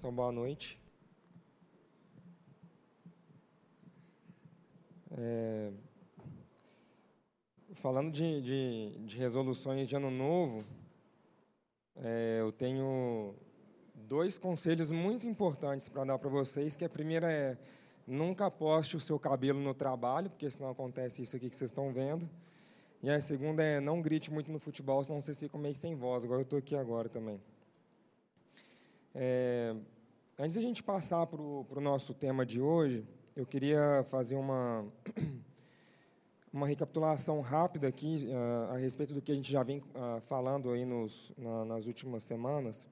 Boa noite. É, falando de, de, de, resoluções de ano novo, é, eu tenho dois conselhos muito importantes para dar para vocês, que a primeira é nunca aposte o seu cabelo no trabalho, porque senão acontece isso aqui que vocês estão vendo. E a segunda é não grite muito no futebol, senão vocês ficam meio sem voz. Agora eu estou aqui agora também. É, antes da gente passar para o nosso tema de hoje, eu queria fazer uma, uma recapitulação rápida aqui uh, a respeito do que a gente já vem uh, falando aí nos, na, nas últimas semanas.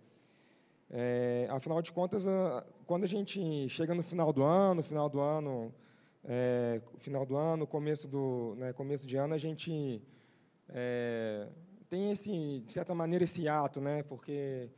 É, afinal de contas, uh, quando a gente chega no final do ano, final do ano, é, final do ano, começo do né, começo de ano, a gente é, tem esse, de certa maneira, esse ato, né? Porque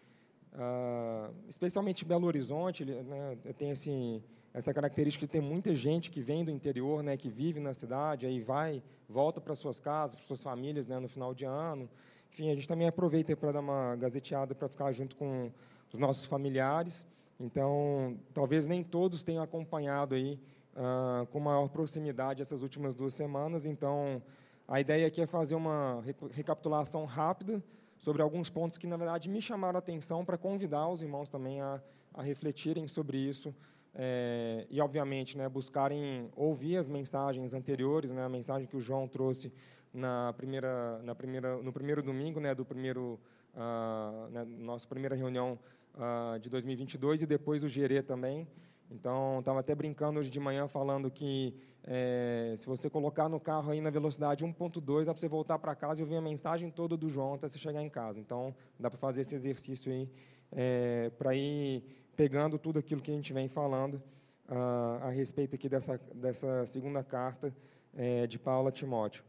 especialmente Belo Horizonte, né, tem esse essa característica de ter muita gente que vem do interior, né, que vive na cidade, aí vai, volta para suas casas, para suas famílias, né, no final de ano. Enfim, a gente também aproveita para dar uma gazeteada para ficar junto com os nossos familiares. Então, talvez nem todos tenham acompanhado aí uh, com maior proximidade essas últimas duas semanas. Então, a ideia aqui é fazer uma recapitulação rápida sobre alguns pontos que, na verdade, me chamaram a atenção para convidar os irmãos também a, a refletirem sobre isso é, e, obviamente, né, buscarem ouvir as mensagens anteriores, né, a mensagem que o João trouxe na primeira, na primeira, no primeiro domingo né, do primeiro, uh, né, nossa primeira reunião uh, de 2022 e depois o Gerê também. Então, estava até brincando hoje de manhã falando que é, se você colocar no carro aí na velocidade 1.2, dá para você voltar para casa e ouvir a mensagem toda do João até você chegar em casa. Então, dá para fazer esse exercício aí é, para ir pegando tudo aquilo que a gente vem falando uh, a respeito aqui dessa, dessa segunda carta é, de Paulo a Timóteo.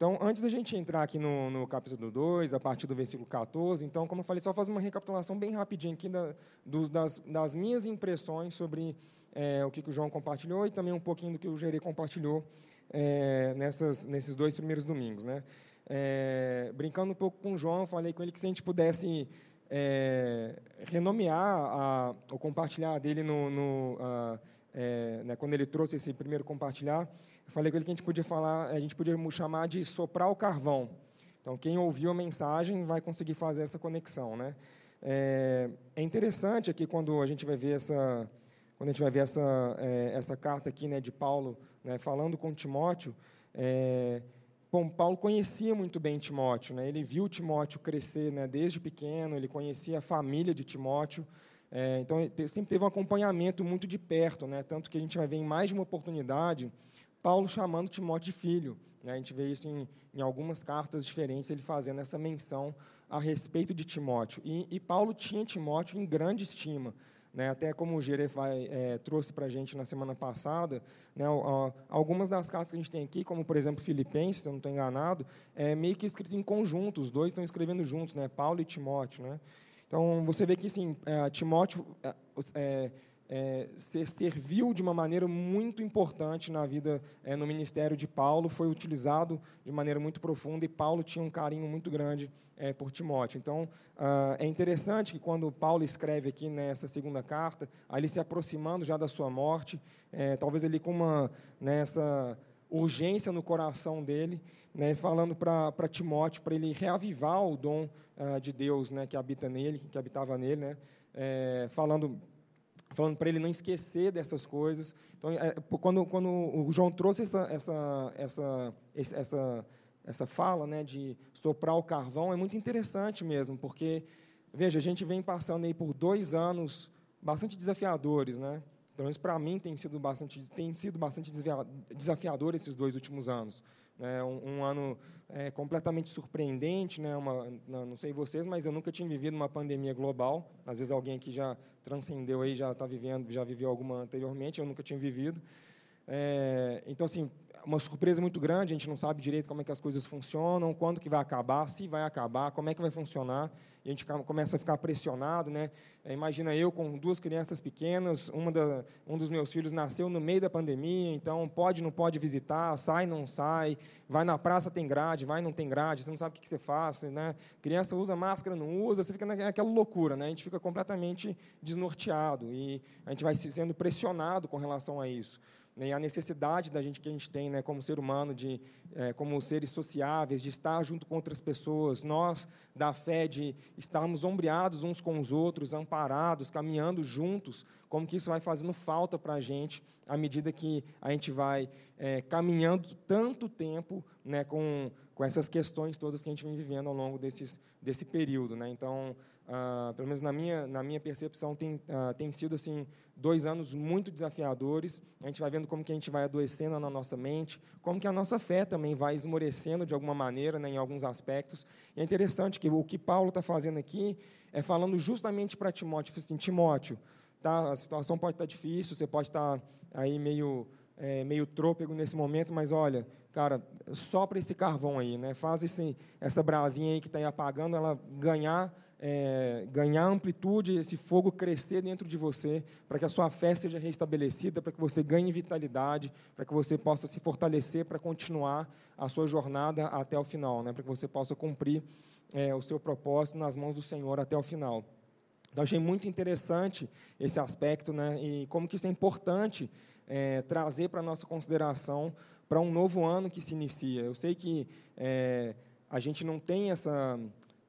Então, antes da gente entrar aqui no, no, capítulo 2, a partir do versículo 14, então, como eu falei, só fazer uma recapitulação bem rapidinho aqui da, do, das, das, minhas impressões sobre é, o que, que, o João compartilhou e também um pouquinho do que o Gerê compartilhou é, nessas, nesses dois primeiros domingos. Né? É, brincando um pouco com o João, falei com ele que se a gente pudesse é, renomear a, o compartilhar dele no, no a, é, né, quando ele trouxe esse primeiro compartilhar, eu falei com ele que a gente podia falar, a gente podia chamar de soprar o carvão. Então, quem ouviu a mensagem vai conseguir fazer essa conexão, né? É, é interessante aqui quando a gente vai ver essa, quando a gente vai ver essa é, essa carta aqui, né, de Paulo, né, falando com Timóteo. É, Bom, Paulo conhecia muito bem Timóteo, né? ele viu Timóteo crescer né, desde pequeno, ele conhecia a família de Timóteo, é, então sempre teve um acompanhamento muito de perto, né? tanto que a gente vai ver em mais de uma oportunidade Paulo chamando Timóteo de filho. Né? A gente vê isso em, em, algumas cartas diferentes, ele fazendo essa menção a respeito de Timóteo. E, e Paulo tinha Timóteo em grande estima. Né, até como o Gerê é, trouxe para a gente na semana passada, né, algumas das cartas que a gente tem aqui, como por exemplo Filipenses, se eu não estou enganado, é meio que escrito em conjunto, os dois estão escrevendo juntos, né, Paulo e Timóteo. Né? Então você vê que assim, é, Timóteo é, é é, serviu de uma maneira muito importante na vida, é, no ministério de Paulo, foi utilizado de maneira muito profunda e Paulo tinha um carinho muito grande é, por Timóteo. Então, ah, é interessante que quando Paulo escreve aqui nessa segunda carta, ali se aproximando já da sua morte, é, talvez ele com uma nessa urgência no coração dele, né, falando para Timóteo para ele reavivar o dom uh, de Deus, né, que habita nele, que habitava nele, né, é, falando falando para ele não esquecer dessas coisas. Então, é, quando, quando o João trouxe essa, essa, essa, essa, essa fala né, de soprar o carvão, é muito interessante mesmo, porque, veja, a gente vem passando aí por dois anos bastante desafiadores, né? Pelo menos para mim tem sido bastante, tem sido bastante desafiador esses dois últimos anos. É um, um ano é, completamente surpreendente, né? Uma, não sei vocês, mas eu nunca tinha vivido uma pandemia global. Às vezes alguém aqui já transcendeu aí, já está vivendo, já viveu alguma anteriormente. Eu nunca tinha vivido. É, então, assim, uma surpresa muito grande, a gente não sabe direito como é que as coisas funcionam, quando que vai acabar, se vai acabar, como é que vai funcionar, e a gente começa a ficar pressionado, né? É, imagina eu com duas crianças pequenas, uma da, um dos meus filhos nasceu no meio da pandemia, então pode, não pode visitar, sai, não sai, vai na praça, tem grade, vai, não tem grade, você não sabe o que você faz, né? Criança usa máscara, não usa, você fica naquela loucura, né? A gente fica completamente desnorteado e a gente vai sendo pressionado com relação a isso né, e a necessidade da gente que a gente tem, né, como ser humano, de é, como seres sociáveis, de estar junto com outras pessoas, nós da fé de estarmos ombreados uns com os outros, amparados, caminhando juntos, como que isso vai fazendo falta para a gente à medida que a gente vai é, caminhando tanto tempo, né, com com essas questões todas que a gente vem vivendo ao longo desses, desse período. Né? Então, ah, pelo menos na minha, na minha percepção, tem, ah, tem sido assim, dois anos muito desafiadores. A gente vai vendo como que a gente vai adoecendo na nossa mente, como que a nossa fé também vai esmorecendo de alguma maneira, né, em alguns aspectos. E é interessante que o que Paulo está fazendo aqui é falando justamente para Timóteo, assim, Timóteo, tá, a situação pode estar tá difícil, você pode estar tá aí meio é, meio trôpego nesse momento, mas olha, cara, sopra esse carvão aí, né? Faz esse, essa brasinha aí que está apagando, ela ganhar, é, ganhar amplitude, esse fogo crescer dentro de você, para que a sua fé seja restabelecida, para que você ganhe vitalidade, para que você possa se fortalecer para continuar a sua jornada até o final, né? Para que você possa cumprir é, o seu propósito nas mãos do Senhor até o final. Então, achei muito interessante esse aspecto, né? E como que isso é importante é, trazer para nossa consideração para um novo ano que se inicia. Eu sei que é, a gente não tem essa.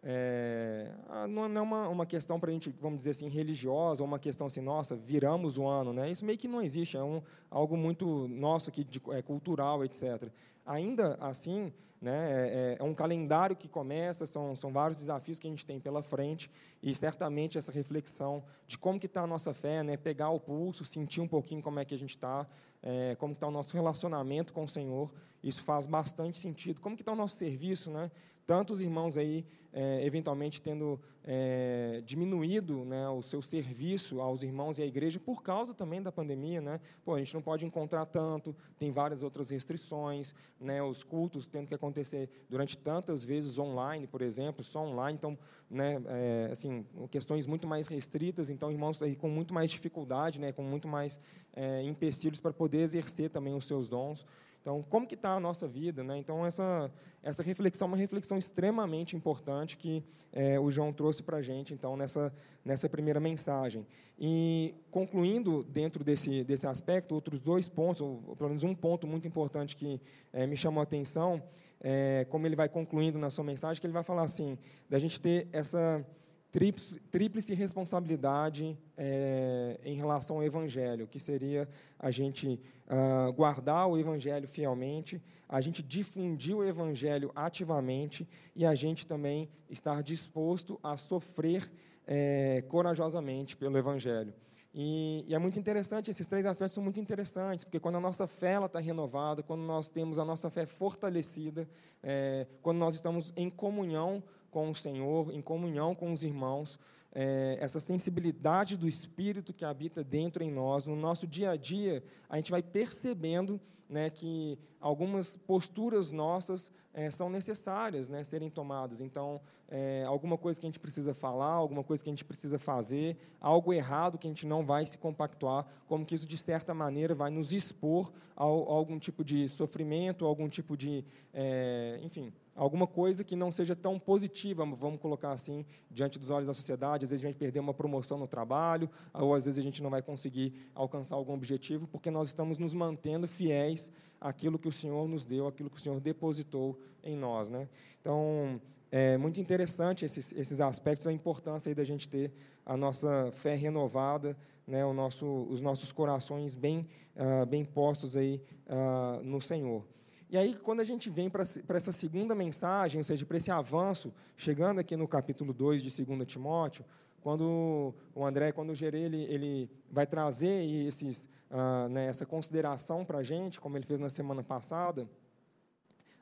É, não é uma, uma questão para a gente, vamos dizer assim, religiosa, ou uma questão assim, nossa, viramos o ano. Né? Isso meio que não existe, é um, algo muito nosso, aqui, de, é, cultural, etc. Ainda assim, né, é, é, um calendário que começa, são, são vários desafios que a gente tem pela frente, e certamente essa reflexão de como que está a nossa fé, né, pegar o pulso, sentir um pouquinho como é que a gente está, é, como está o nosso relacionamento com o Senhor, isso faz bastante sentido. Como que está o nosso serviço, né? Tantos irmãos aí, é, eventualmente, tendo é, diminuído né, o seu serviço aos irmãos e à igreja por causa também da pandemia. Né? Pô, a gente não pode encontrar tanto, tem várias outras restrições, né, os cultos tendo que acontecer durante tantas vezes online, por exemplo, só online, então, né, é, assim, questões muito mais restritas, então, irmãos aí com muito mais dificuldade, né, com muito mais é, empecilhos para poder exercer também os seus dons. Então, como que está a nossa vida? Né? Então, essa, essa reflexão é uma reflexão extremamente importante que é, o João trouxe para a gente, então, nessa, nessa primeira mensagem. E, concluindo dentro desse, desse aspecto, outros dois pontos, ou pelo menos um ponto muito importante que é, me chamou a atenção, é, como ele vai concluindo na sua mensagem, que ele vai falar assim, da gente ter essa tríplice responsabilidade é, em relação ao Evangelho, que seria a gente uh, guardar o Evangelho fielmente, a gente difundir o Evangelho ativamente e a gente também estar disposto a sofrer é, corajosamente pelo Evangelho. E, e, é muito interessante, esses três aspectos são muito interessantes, porque quando a nossa fé está renovada, quando nós temos a nossa fé fortalecida, é, quando nós estamos em comunhão com o Senhor, em comunhão com os irmãos, é, essa sensibilidade do Espírito que habita dentro em nós, no nosso dia a dia, a gente vai percebendo né, que algumas posturas nossas é, são necessárias né, serem tomadas. Então, é, alguma coisa que a gente precisa falar, alguma coisa que a gente precisa fazer, algo errado que a gente não vai se compactuar, como que isso, de certa maneira, vai nos expor a, a algum tipo de sofrimento, algum tipo de, é, enfim, alguma coisa que não seja tão positiva, vamos colocar assim, diante dos olhos da sociedade. Às vezes a gente perder uma promoção no trabalho, ou às vezes a gente não vai conseguir alcançar algum objetivo, porque nós estamos nos mantendo fiéis àquilo que o Senhor nos deu, àquilo que o Senhor depositou em nós. Né? Então, é muito interessante esses, esses aspectos, a importância aí da gente ter a nossa fé renovada, né, o nosso, os nossos corações bem, uh, bem postos aí, uh, no Senhor. E aí, quando a gente vem para essa segunda mensagem, ou seja, para esse avanço, chegando aqui no capítulo 2 de 2 Timóteo, quando o André, quando o Gerê, ele, ele vai trazer esses, ah, né, essa consideração para a gente, como ele fez na semana passada,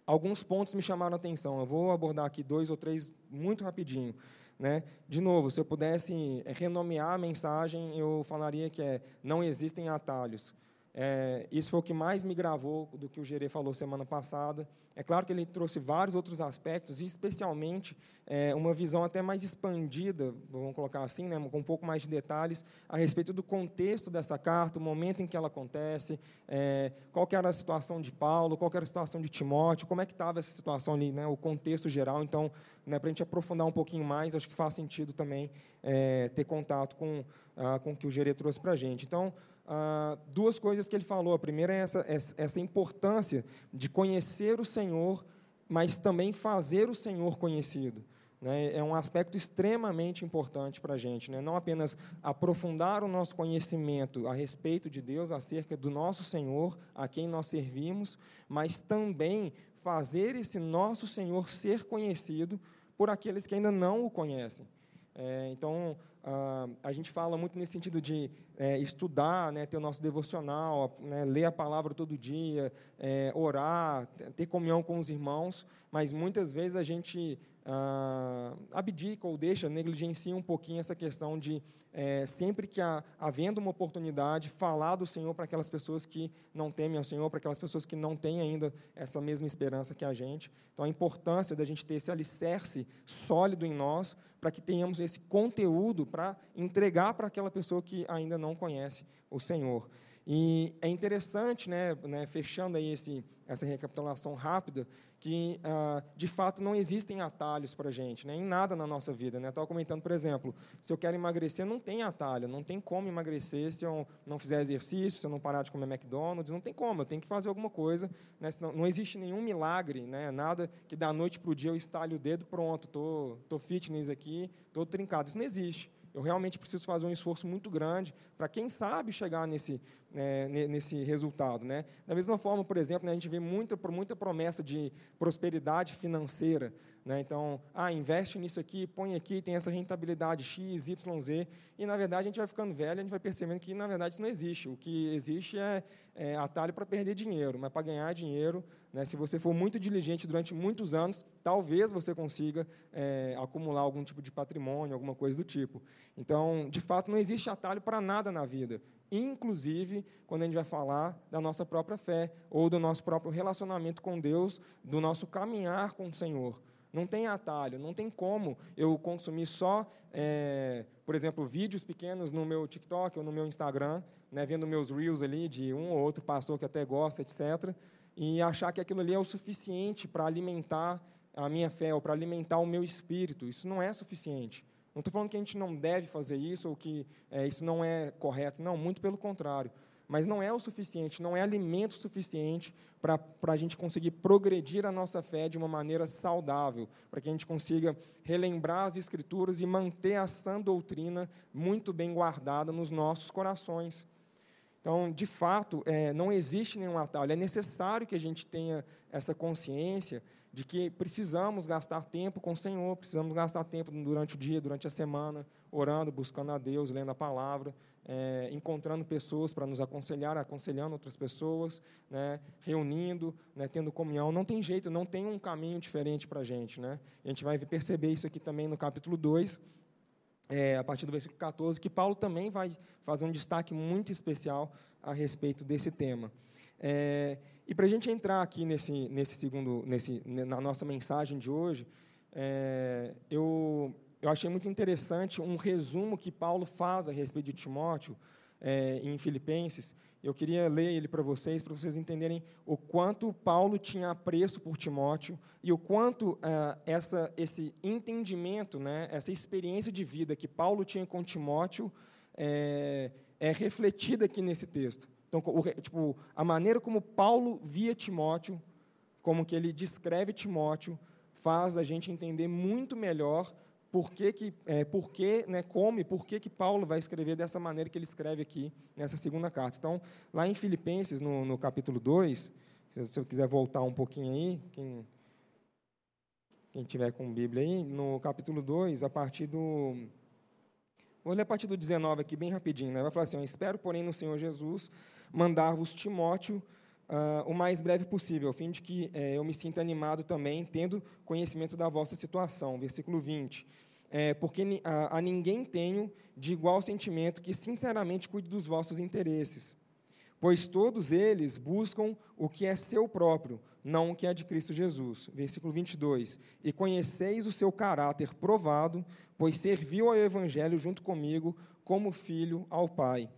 alguns pontos me chamaram a atenção. Eu vou abordar aqui dois ou três muito rapidinho. Né? De novo, se eu pudesse renomear a mensagem, eu falaria que é, não existem atalhos. É, isso foi o que mais me gravou do que o Gerê falou semana passada. É claro que ele trouxe vários outros aspectos, especialmente é, uma visão até mais expandida, vamos colocar assim, né, com um pouco mais de detalhes, a respeito do contexto dessa carta, o momento em que ela acontece, é, qual era a situação de Paulo, qual era a situação de Timóteo, como é que estava essa situação ali, né, o contexto geral. Então, né, para a gente aprofundar um pouquinho mais, acho que faz sentido também é, ter contato com, ah, com o que o Gerê trouxe para a gente. Então, ah, duas coisas que ele falou. A primeira é essa, essa importância de conhecer o Senhor, mas também fazer o Senhor conhecido. Né? É um aspecto extremamente importante para a gente. Né? Não apenas aprofundar o nosso conhecimento a respeito de Deus, acerca do nosso Senhor, a quem nós servimos, mas também fazer esse nosso Senhor ser conhecido por aqueles que ainda não o conhecem. É, então, ah, a gente fala muito nesse sentido de é, estudar, né, ter o nosso devocional, né, ler a palavra todo dia, é, orar, ter comunhão com os irmãos, mas muitas vezes a gente ah, abdica ou deixa, negligencia um pouquinho essa questão de, é, sempre que há, havendo uma oportunidade, falar do Senhor para aquelas pessoas que não temem ao Senhor, para aquelas pessoas que não têm ainda essa mesma esperança que a gente. Então, a importância da gente ter esse alicerce sólido em nós, para que tenhamos esse conteúdo para entregar para aquela pessoa que ainda não conhece o Senhor. E é interessante, né, né fechando aí esse, essa recapitulação rápida, que ah, de fato não existem atalhos para a gente, né, em nada na nossa vida. Né? Estava comentando, por exemplo, se eu quero emagrecer, não tem atalho, não tem como emagrecer se eu não fizer exercício, se eu não parar de comer McDonald's, não tem como, eu tenho que fazer alguma coisa. Né? Senão, não existe nenhum milagre, né? nada que da noite para o dia eu estalhe o dedo, pronto, estou tô, tô fitness aqui, estou trincado. Isso não existe. Eu realmente preciso fazer um esforço muito grande para, quem sabe, chegar nesse, é, nesse resultado. Né? Da mesma forma, por exemplo, né, a gente vê muita, muita promessa de prosperidade financeira. Né? Então, ah, investe nisso aqui, põe aqui, tem essa rentabilidade X, Y, Z. E, na verdade, a gente vai ficando velho, a gente vai percebendo que, na verdade, isso não existe. O que existe é, é atalho para perder dinheiro, mas para ganhar dinheiro, né, se você for muito diligente durante muitos anos, talvez você consiga é, acumular algum tipo de patrimônio, alguma coisa do tipo. Então, de fato, não existe atalho para nada na vida inclusive quando a gente vai falar da nossa própria fé ou do nosso próprio relacionamento com Deus, do nosso caminhar com o Senhor. Não tem atalho, não tem como eu consumir só, é, por exemplo, vídeos pequenos no meu TikTok ou no meu Instagram, né, vendo meus reels ali de um ou outro pastor que até gosta, etc., e achar que aquilo ali é o suficiente para alimentar a minha fé ou para alimentar o meu espírito. Isso não é suficiente. Não estou falando que a gente não deve fazer isso ou que é, isso não é correto. Não, muito pelo contrário mas não é o suficiente, não é alimento suficiente para a gente conseguir progredir a nossa fé de uma maneira saudável, para que a gente consiga relembrar as Escrituras e manter a sã doutrina muito bem guardada nos nossos corações. Então, de fato, é, não existe nenhum atalho. É necessário que a gente tenha essa consciência de que precisamos gastar tempo com o Senhor, precisamos gastar tempo durante o dia, durante a semana, orando, buscando a Deus, lendo a palavra, é, encontrando pessoas para nos aconselhar, aconselhando outras pessoas, né, reunindo, né, tendo comunhão. Não tem jeito, não tem um caminho diferente para a gente. Né? A gente vai perceber isso aqui também no capítulo 2, é, a partir do versículo 14, que Paulo também vai fazer um destaque muito especial a respeito desse tema. É, e para a gente entrar aqui nesse, nesse segundo, nesse, na nossa mensagem de hoje, é, eu, eu achei muito interessante um resumo que Paulo faz a respeito de Timóteo é, em Filipenses. Eu queria ler ele para vocês, para vocês entenderem o quanto Paulo tinha apreço por Timóteo e o quanto é, essa, esse entendimento, né, essa experiência de vida que Paulo tinha com Timóteo é, é refletida aqui nesse texto. Então, o, tipo, a maneira como Paulo via Timóteo, como que ele descreve Timóteo, faz a gente entender muito melhor por que, que, é, por que né, como e por que, que Paulo vai escrever dessa maneira que ele escreve aqui nessa segunda carta. Então, lá em Filipenses, no, no capítulo 2, se você quiser voltar um pouquinho aí, quem, quem tiver com Bíblia aí, no capítulo 2, a partir do Vou ler a partir do 19 aqui, bem rapidinho. Né? Vai falar assim: Espero, porém, no Senhor Jesus, mandar-vos Timóteo uh, o mais breve possível, a fim de que eh, eu me sinta animado também, tendo conhecimento da vossa situação. Versículo 20. É, porque a, a ninguém tenho de igual sentimento que sinceramente cuide dos vossos interesses. pois todos eles buscam o que é seu próprio, não o que é de Cristo Jesus. Versículo 22. E conheceis o seu caráter provado, pois serviu ao Evangelho junto comigo como filho ao Pai.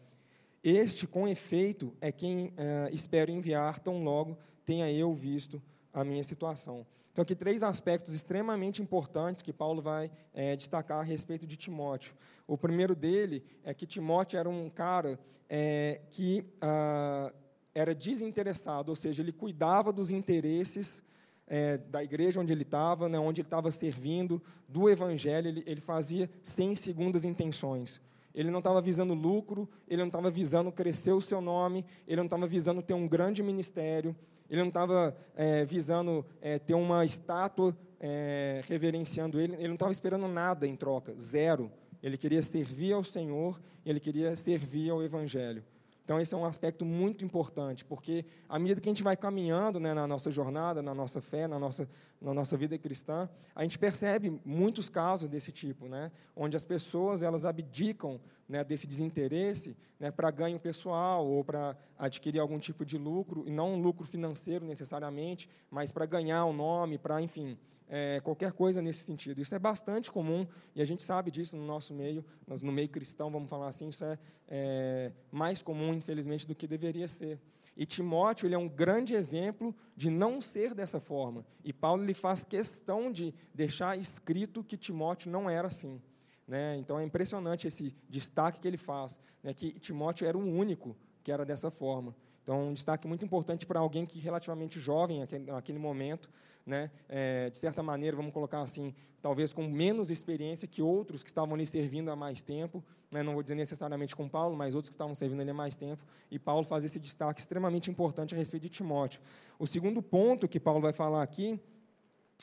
Este, com efeito, é quem eh, espero enviar tão logo tenha eu visto a minha situação. Então, aqui três aspectos extremamente importantes que Paulo vai é, destacar a respeito de Timóteo. O primeiro dele é que Timóteo era um cara é, que ah, era desinteressado, ou seja, ele cuidava dos interesses é, da igreja onde ele estava, né, onde ele estava servindo, do evangelho, ele, ele fazia sem segundas intenções. Ele não estava visando lucro, ele não estava visando crescer o seu nome, ele não estava visando ter um grande ministério, ele não estava é, visando é, ter uma estátua é, reverenciando ele, ele não estava esperando nada em troca, zero. Ele queria servir ao Senhor, ele queria servir ao Evangelho. Então, esse é um aspecto muito importante, porque à medida que a gente vai caminhando né, na nossa jornada, na nossa fé, na nossa, na nossa vida cristã, a gente percebe muitos casos desse tipo, né, onde as pessoas elas abdicam né, desse desinteresse né, para ganho pessoal ou para adquirir algum tipo de lucro, e não um lucro financeiro necessariamente, mas para ganhar o um nome, para, enfim, é, qualquer coisa nesse sentido. Isso é bastante comum e a gente sabe disso no nosso meio, no meio cristão, vamos falar assim, isso é, é mais comum, infelizmente, do que deveria ser. E Timóteo ele é um grande exemplo de não ser dessa forma. E Paulo ele faz questão de deixar escrito que Timóteo não era assim. Né? Então é impressionante esse destaque que ele faz, né? que Timóteo era o único que era dessa forma. Então, um destaque muito importante para alguém que relativamente jovem naquele momento, né, é, de certa maneira, vamos colocar assim, talvez com menos experiência que outros que estavam ali servindo há mais tempo, né, não vou dizer necessariamente com Paulo, mas outros que estavam servindo ali há mais tempo, e Paulo faz esse destaque extremamente importante a respeito de Timóteo. O segundo ponto que Paulo vai falar aqui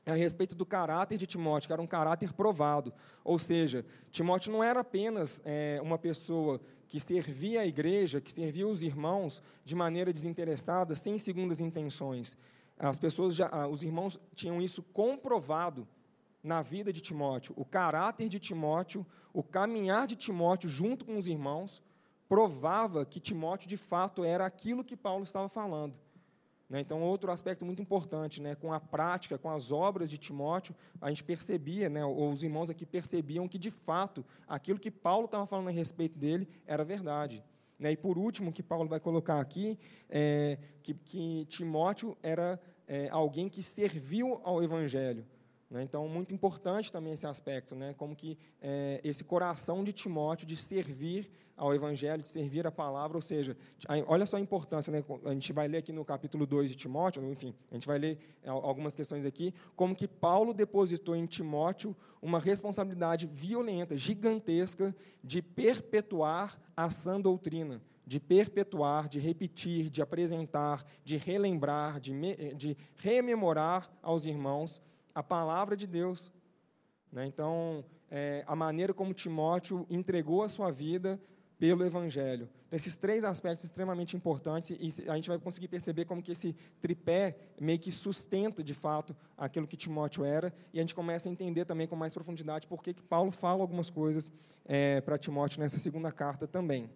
a respeito do caráter de Timóteo, que era um caráter provado. Ou seja, Timóteo não era apenas é, uma pessoa que servia a igreja, que servia os irmãos de maneira desinteressada, sem segundas intenções. As pessoas, já, ah, os irmãos tinham isso comprovado na vida de Timóteo. O caráter de Timóteo, o caminhar de Timóteo junto com os irmãos, provava que Timóteo de fato era aquilo que Paulo estava falando. Né? Então, outro aspecto muito importante, né? com a prática, com as obras de Timóteo, a gente percebia, né? ou os irmãos aqui percebiam que, de fato, aquilo que Paulo estava falando a respeito dele era verdade. Né? E por último, que Paulo vai colocar aqui, é que, que Timóteo era é, alguém que serviu ao Evangelho. Né? Então, muito importante também esse aspecto, né? como que é, esse coração de Timóteo de servir ao Evangelho, de servir a palavra, ou seja, olha só a importância, né? a gente vai ler aqui no capítulo 2 de Timóteo, enfim, a gente vai ler é, algumas questões aqui, como que Paulo depositou em Timóteo uma responsabilidade violenta, gigantesca, de perpetuar a sã doutrina, de perpetuar, de repetir, de apresentar, de relembrar, de, de rememorar aos irmãos a palavra de Deus. Né? Então, é, a maneira como Timóteo entregou a sua vida pelo Evangelho. Então, esses três aspectos extremamente importantes, e a gente vai conseguir perceber como que esse tripé meio que sustenta, de fato, aquilo que Timóteo era, e a gente começa a entender também com mais profundidade por que Paulo fala algumas coisas é, para Timóteo nessa segunda carta também.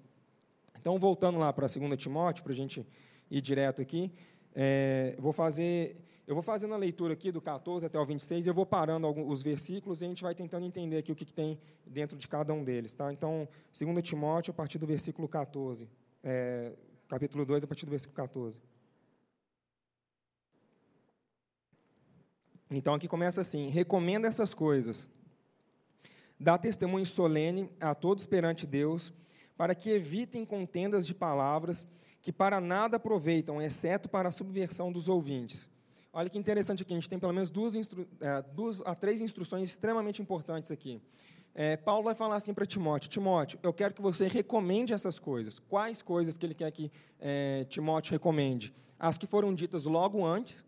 Então, voltando lá para a segunda Timóteo, para a gente ir direto aqui, é, vou fazer, eu vou fazendo a leitura aqui do 14 até o 26, eu vou parando os versículos e a gente vai tentando entender aqui o que, que tem dentro de cada um deles. Tá? Então, 2 Timóteo, a partir do versículo 14, é, capítulo 2, a partir do versículo 14. Então, aqui começa assim: recomenda essas coisas, dá testemunho solene a todos perante Deus, para que evitem contendas de palavras que para nada aproveitam, exceto para a subversão dos ouvintes. Olha que interessante aqui, a gente tem pelo menos duas, é, duas a três instruções extremamente importantes aqui. É, Paulo vai falar assim para Timóteo: Timóteo, eu quero que você recomende essas coisas. Quais coisas que ele quer que é, Timóteo recomende? As que foram ditas logo antes,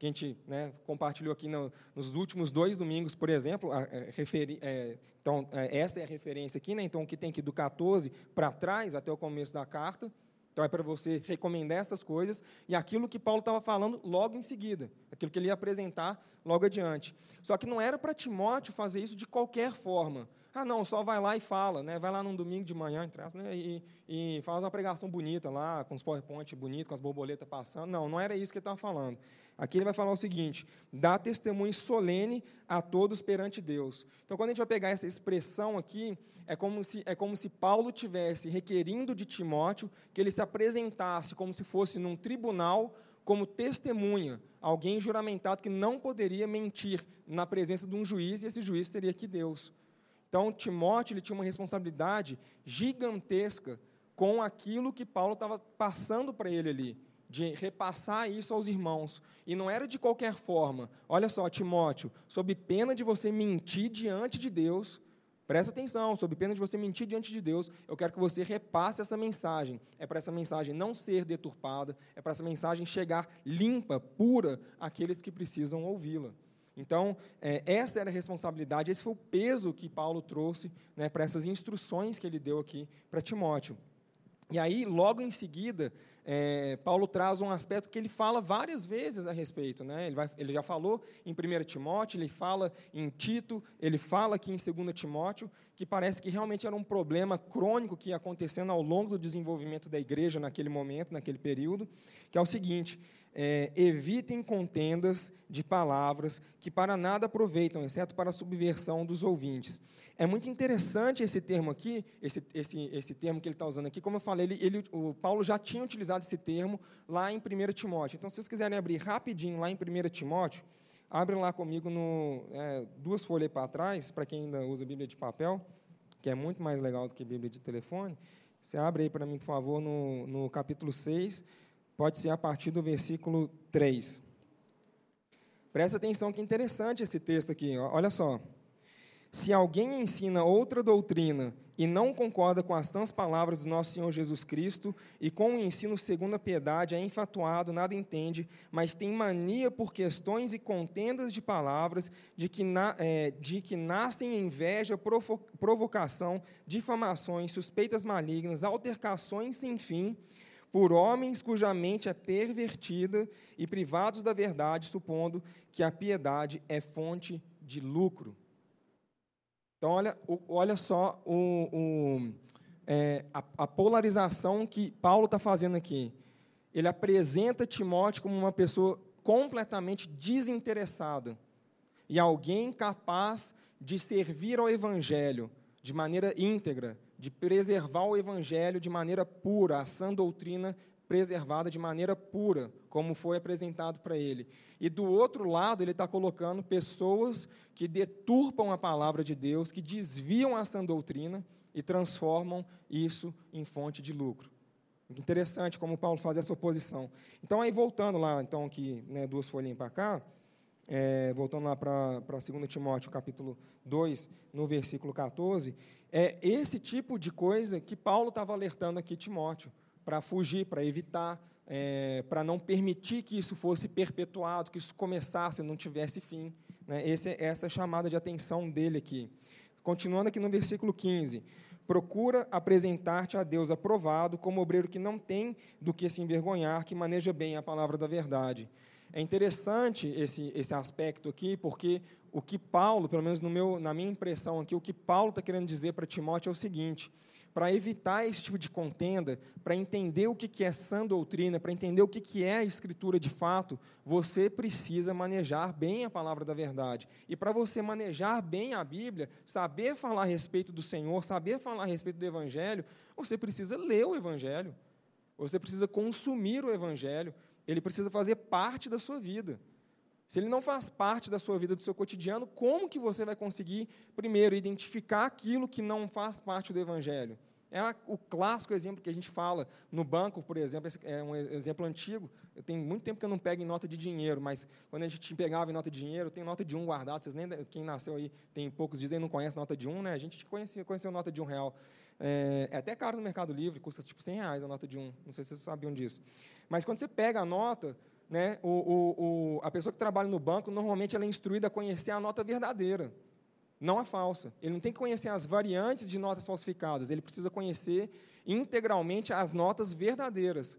que a gente né, compartilhou aqui no, nos últimos dois domingos, por exemplo. A, a, é, referi, é, então, é, essa é a referência aqui, né, então, que tem aqui do 14 para trás, até o começo da carta. Então é para você recomendar essas coisas e aquilo que Paulo estava falando logo em seguida, aquilo que ele ia apresentar logo adiante. Só que não era para Timóteo fazer isso de qualquer forma. Ah, não, só vai lá e fala, né? vai lá num domingo de manhã né? e, e faz uma pregação bonita lá, com os PowerPoint bonitos, com as borboletas passando. Não, não era isso que ele estava falando. Aqui ele vai falar o seguinte: dá testemunho solene a todos perante Deus. Então, quando a gente vai pegar essa expressão aqui, é como se, é como se Paulo tivesse requerindo de Timóteo que ele se apresentasse como se fosse num tribunal como testemunha, alguém juramentado que não poderia mentir na presença de um juiz, e esse juiz seria que Deus. Então, Timóteo ele tinha uma responsabilidade gigantesca com aquilo que Paulo estava passando para ele ali, de repassar isso aos irmãos. E não era de qualquer forma. Olha só, Timóteo, sob pena de você mentir diante de Deus, Presta atenção, sob pena de você mentir diante de Deus, eu quero que você repasse essa mensagem. É para essa mensagem não ser deturpada, é para essa mensagem chegar limpa, pura, àqueles que precisam ouvi-la. Então, é, essa era a responsabilidade, esse foi o peso que Paulo trouxe né, para essas instruções que ele deu aqui para Timóteo. E aí, logo em seguida, é, Paulo traz um aspecto que ele fala várias vezes a respeito. Né? Ele, vai, ele já falou em 1 Timóteo, ele fala em Tito, ele fala aqui em 2 Timóteo, que parece que realmente era um problema crônico que ia acontecendo ao longo do desenvolvimento da igreja naquele momento, naquele período, que é o seguinte: é, evitem contendas de palavras que para nada aproveitam, exceto para a subversão dos ouvintes. É muito interessante esse termo aqui, esse, esse, esse termo que ele está usando aqui. Como eu falei, ele, ele, o Paulo já tinha utilizado esse termo lá em 1 Timóteo. Então, se vocês quiserem abrir rapidinho lá em 1 Timóteo, abrem lá comigo no, é, duas folhas para trás, para quem ainda usa Bíblia de papel, que é muito mais legal do que Bíblia de telefone. Você abre aí para mim, por favor, no, no capítulo 6, pode ser a partir do versículo 3. Presta atenção que interessante esse texto aqui, olha só. Se alguém ensina outra doutrina e não concorda com as sãs palavras do nosso Senhor Jesus Cristo e com o ensino segundo a piedade, é enfatuado, nada entende, mas tem mania por questões e contendas de palavras, de que, na, é, de que nascem inveja, provocação, difamações, suspeitas malignas, altercações sem fim, por homens cuja mente é pervertida e privados da verdade, supondo que a piedade é fonte de lucro. Então, olha, olha só o, o, é, a, a, polarização que Paulo está fazendo aqui. Ele apresenta Timóteo como uma pessoa completamente desinteressada e alguém capaz de servir ao Evangelho de maneira íntegra, de preservar o Evangelho de maneira pura, a sã doutrina preservada de maneira pura, como foi apresentado para ele. E do outro lado, ele está colocando pessoas que deturpam a palavra de Deus, que desviam a sã doutrina e transformam isso em fonte de lucro. Interessante como Paulo faz essa oposição. Então, aí voltando lá, então, aqui, né, duas folhinhas para cá, é, voltando lá para 2 Timóteo, capítulo 2, no versículo 14, é esse tipo de coisa que Paulo estava alertando aqui Timóteo para fugir, para evitar, é, para não permitir que isso fosse perpetuado, que isso começasse, não tivesse fim. Né? Esse, essa é a chamada de atenção dele aqui. Continuando aqui no versículo 15. Procura apresentar-te a Deus aprovado, como obreiro que não tem do que se envergonhar, que maneja bem a palavra da verdade. É interessante esse, esse aspecto aqui, porque o que Paulo, pelo menos no meu, na minha impressão aqui, o que Paulo está querendo dizer para Timóteo é o seguinte: para evitar esse tipo de contenda, para entender o que é sã doutrina, para entender o que é a Escritura de fato, você precisa manejar bem a palavra da verdade. E para você manejar bem a Bíblia, saber falar a respeito do Senhor, saber falar a respeito do Evangelho, você precisa ler o Evangelho, você precisa consumir o Evangelho, ele precisa fazer parte da sua vida. Se ele não faz parte da sua vida, do seu cotidiano, como que você vai conseguir, primeiro, identificar aquilo que não faz parte do Evangelho? É o clássico exemplo que a gente fala no banco, por exemplo, é um exemplo antigo. Eu tenho muito tempo que eu não pego em nota de dinheiro, mas quando a gente pegava em nota de dinheiro, eu tenho nota de um guardado. Vocês nem quem nasceu aí tem poucos e não conhece nota de um, né? A gente conhecia, conheceu nota de um real. É, é, até caro no Mercado Livre, custa tipo 100 reais a nota de um. Não sei se vocês sabiam disso. Mas quando você pega a nota, né, o, o, o, a pessoa que trabalha no banco normalmente ela é instruída a conhecer a nota verdadeira não a falsa. Ele não tem que conhecer as variantes de notas falsificadas, ele precisa conhecer integralmente as notas verdadeiras.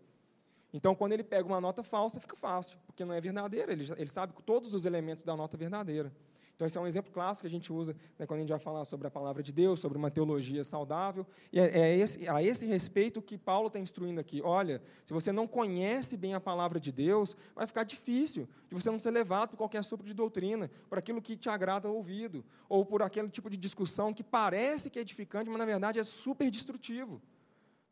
Então, quando ele pega uma nota falsa, fica fácil, porque não é verdadeira, ele, ele sabe todos os elementos da nota verdadeira. Então, esse é um exemplo clássico que a gente usa né, quando a gente vai falar sobre a palavra de Deus, sobre uma teologia saudável. E é, é esse, a esse respeito que Paulo está instruindo aqui. Olha, se você não conhece bem a palavra de Deus, vai ficar difícil de você não ser levado por qualquer sopro de doutrina, por aquilo que te agrada ao ouvido, ou por aquele tipo de discussão que parece que é edificante, mas na verdade é super destrutivo.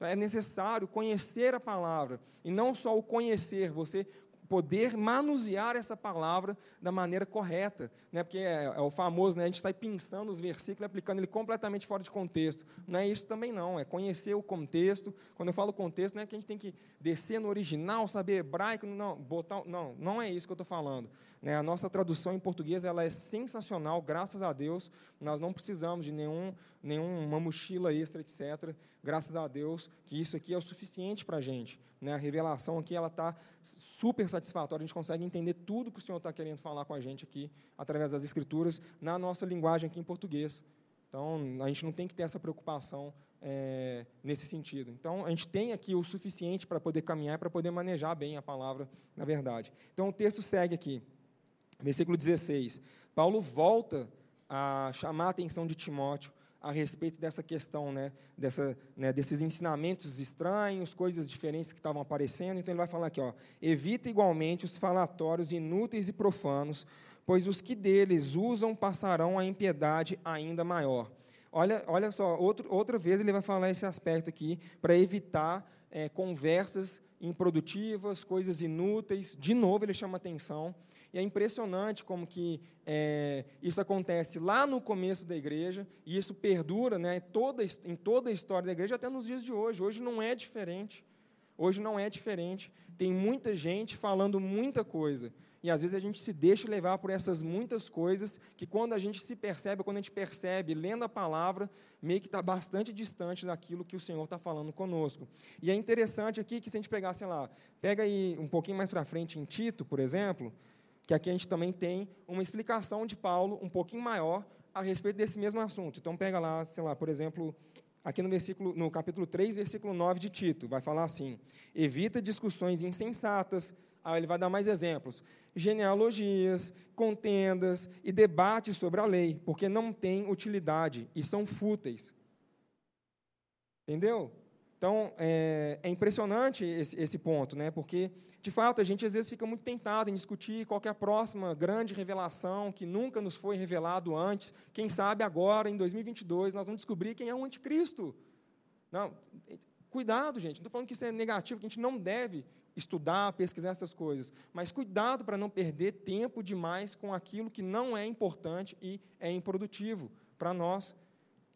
É necessário conhecer a palavra, e não só o conhecer, você poder manusear essa palavra da maneira correta, né? porque é, é o famoso, né? a gente sai pensando os versículos e aplicando ele completamente fora de contexto. Não é isso também não, é conhecer o contexto. Quando eu falo contexto, não é que a gente tem que descer no original, saber hebraico, não, botar, não, não é isso que eu estou falando. Né? A nossa tradução em português ela é sensacional, graças a Deus. Nós não precisamos de nenhum, nenhuma mochila extra, etc. Graças a Deus que isso aqui é o suficiente para a gente. Né? A revelação aqui ela está super satisfatória. A gente consegue entender tudo que o Senhor está querendo falar com a gente aqui através das Escrituras na nossa linguagem aqui em português. Então, a gente não tem que ter essa preocupação é, nesse sentido. Então, a gente tem aqui o suficiente para poder caminhar, para poder manejar bem a palavra, na verdade. Então, o texto segue aqui. Versículo 16. Paulo volta a chamar a atenção de Timóteo a respeito dessa questão, né, dessa, né, desses ensinamentos estranhos, coisas diferentes que estavam aparecendo. Então ele vai falar aqui, ó, evita igualmente os falatórios inúteis e profanos, pois os que deles usam passarão a impiedade ainda maior. Olha, olha só, outro, outra vez ele vai falar esse aspecto aqui para evitar é, conversas improdutivas, coisas inúteis. De novo ele chama atenção e é impressionante como que é, isso acontece lá no começo da igreja, e isso perdura né, toda, em toda a história da igreja, até nos dias de hoje. Hoje não é diferente. Hoje não é diferente. Tem muita gente falando muita coisa. E às vezes a gente se deixa levar por essas muitas coisas que quando a gente se percebe, quando a gente percebe, lendo a palavra, meio que está bastante distante daquilo que o Senhor está falando conosco. E é interessante aqui que se a gente pegar, sei lá, pega aí um pouquinho mais para frente em Tito, por exemplo, que aqui a gente também tem uma explicação de Paulo um pouquinho maior a respeito desse mesmo assunto. Então pega lá, sei lá, por exemplo, aqui no versículo no capítulo 3, versículo 9 de Tito, vai falar assim: "Evita discussões insensatas". Aí ele vai dar mais exemplos: genealogias, contendas e debates sobre a lei, porque não têm utilidade e são fúteis. Entendeu? Então, é, é impressionante esse, esse, ponto, né? porque, de fato, a gente às vezes fica muito tentado em discutir qual é a próxima grande revelação que nunca nos foi revelado antes. Quem sabe agora, em 2022, nós vamos descobrir quem é o anticristo. Não, cuidado, gente. Não estou falando que isso é negativo, que a gente não deve estudar, pesquisar essas coisas. Mas cuidado para não perder tempo demais com aquilo que não é importante e é improdutivo para nós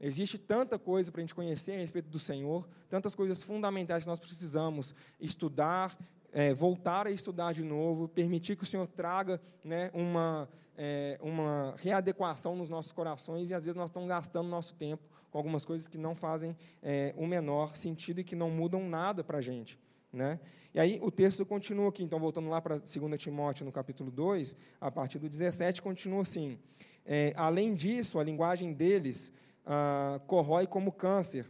Existe tanta coisa para a gente conhecer a respeito do Senhor, tantas coisas fundamentais que nós precisamos estudar, é, voltar a estudar de novo, permitir que o Senhor traga né, uma, é, uma readequação nos nossos corações e às vezes nós estamos gastando nosso tempo com algumas coisas que não fazem é, o menor sentido e que não mudam nada para a gente. Né? E aí o texto continua aqui, então voltando lá para 2 Timóteo, no capítulo 2, a partir do 17, continua assim. É, além disso, a linguagem deles ah, corrói como câncer,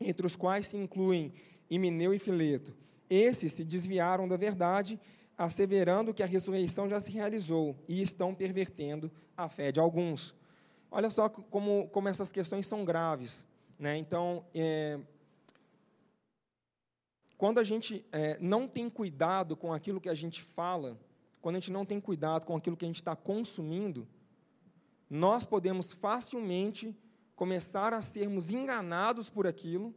entre os quais se incluem Himeneu e Fileto. Esses se desviaram da verdade, asseverando que a ressurreição já se realizou e estão pervertendo a fé de alguns. Olha só como, como essas questões são graves. Né? Então, é, quando a gente é, não tem cuidado com aquilo que a gente fala, quando a gente não tem cuidado com aquilo que a gente está consumindo, nós podemos facilmente começar a sermos enganados por aquilo,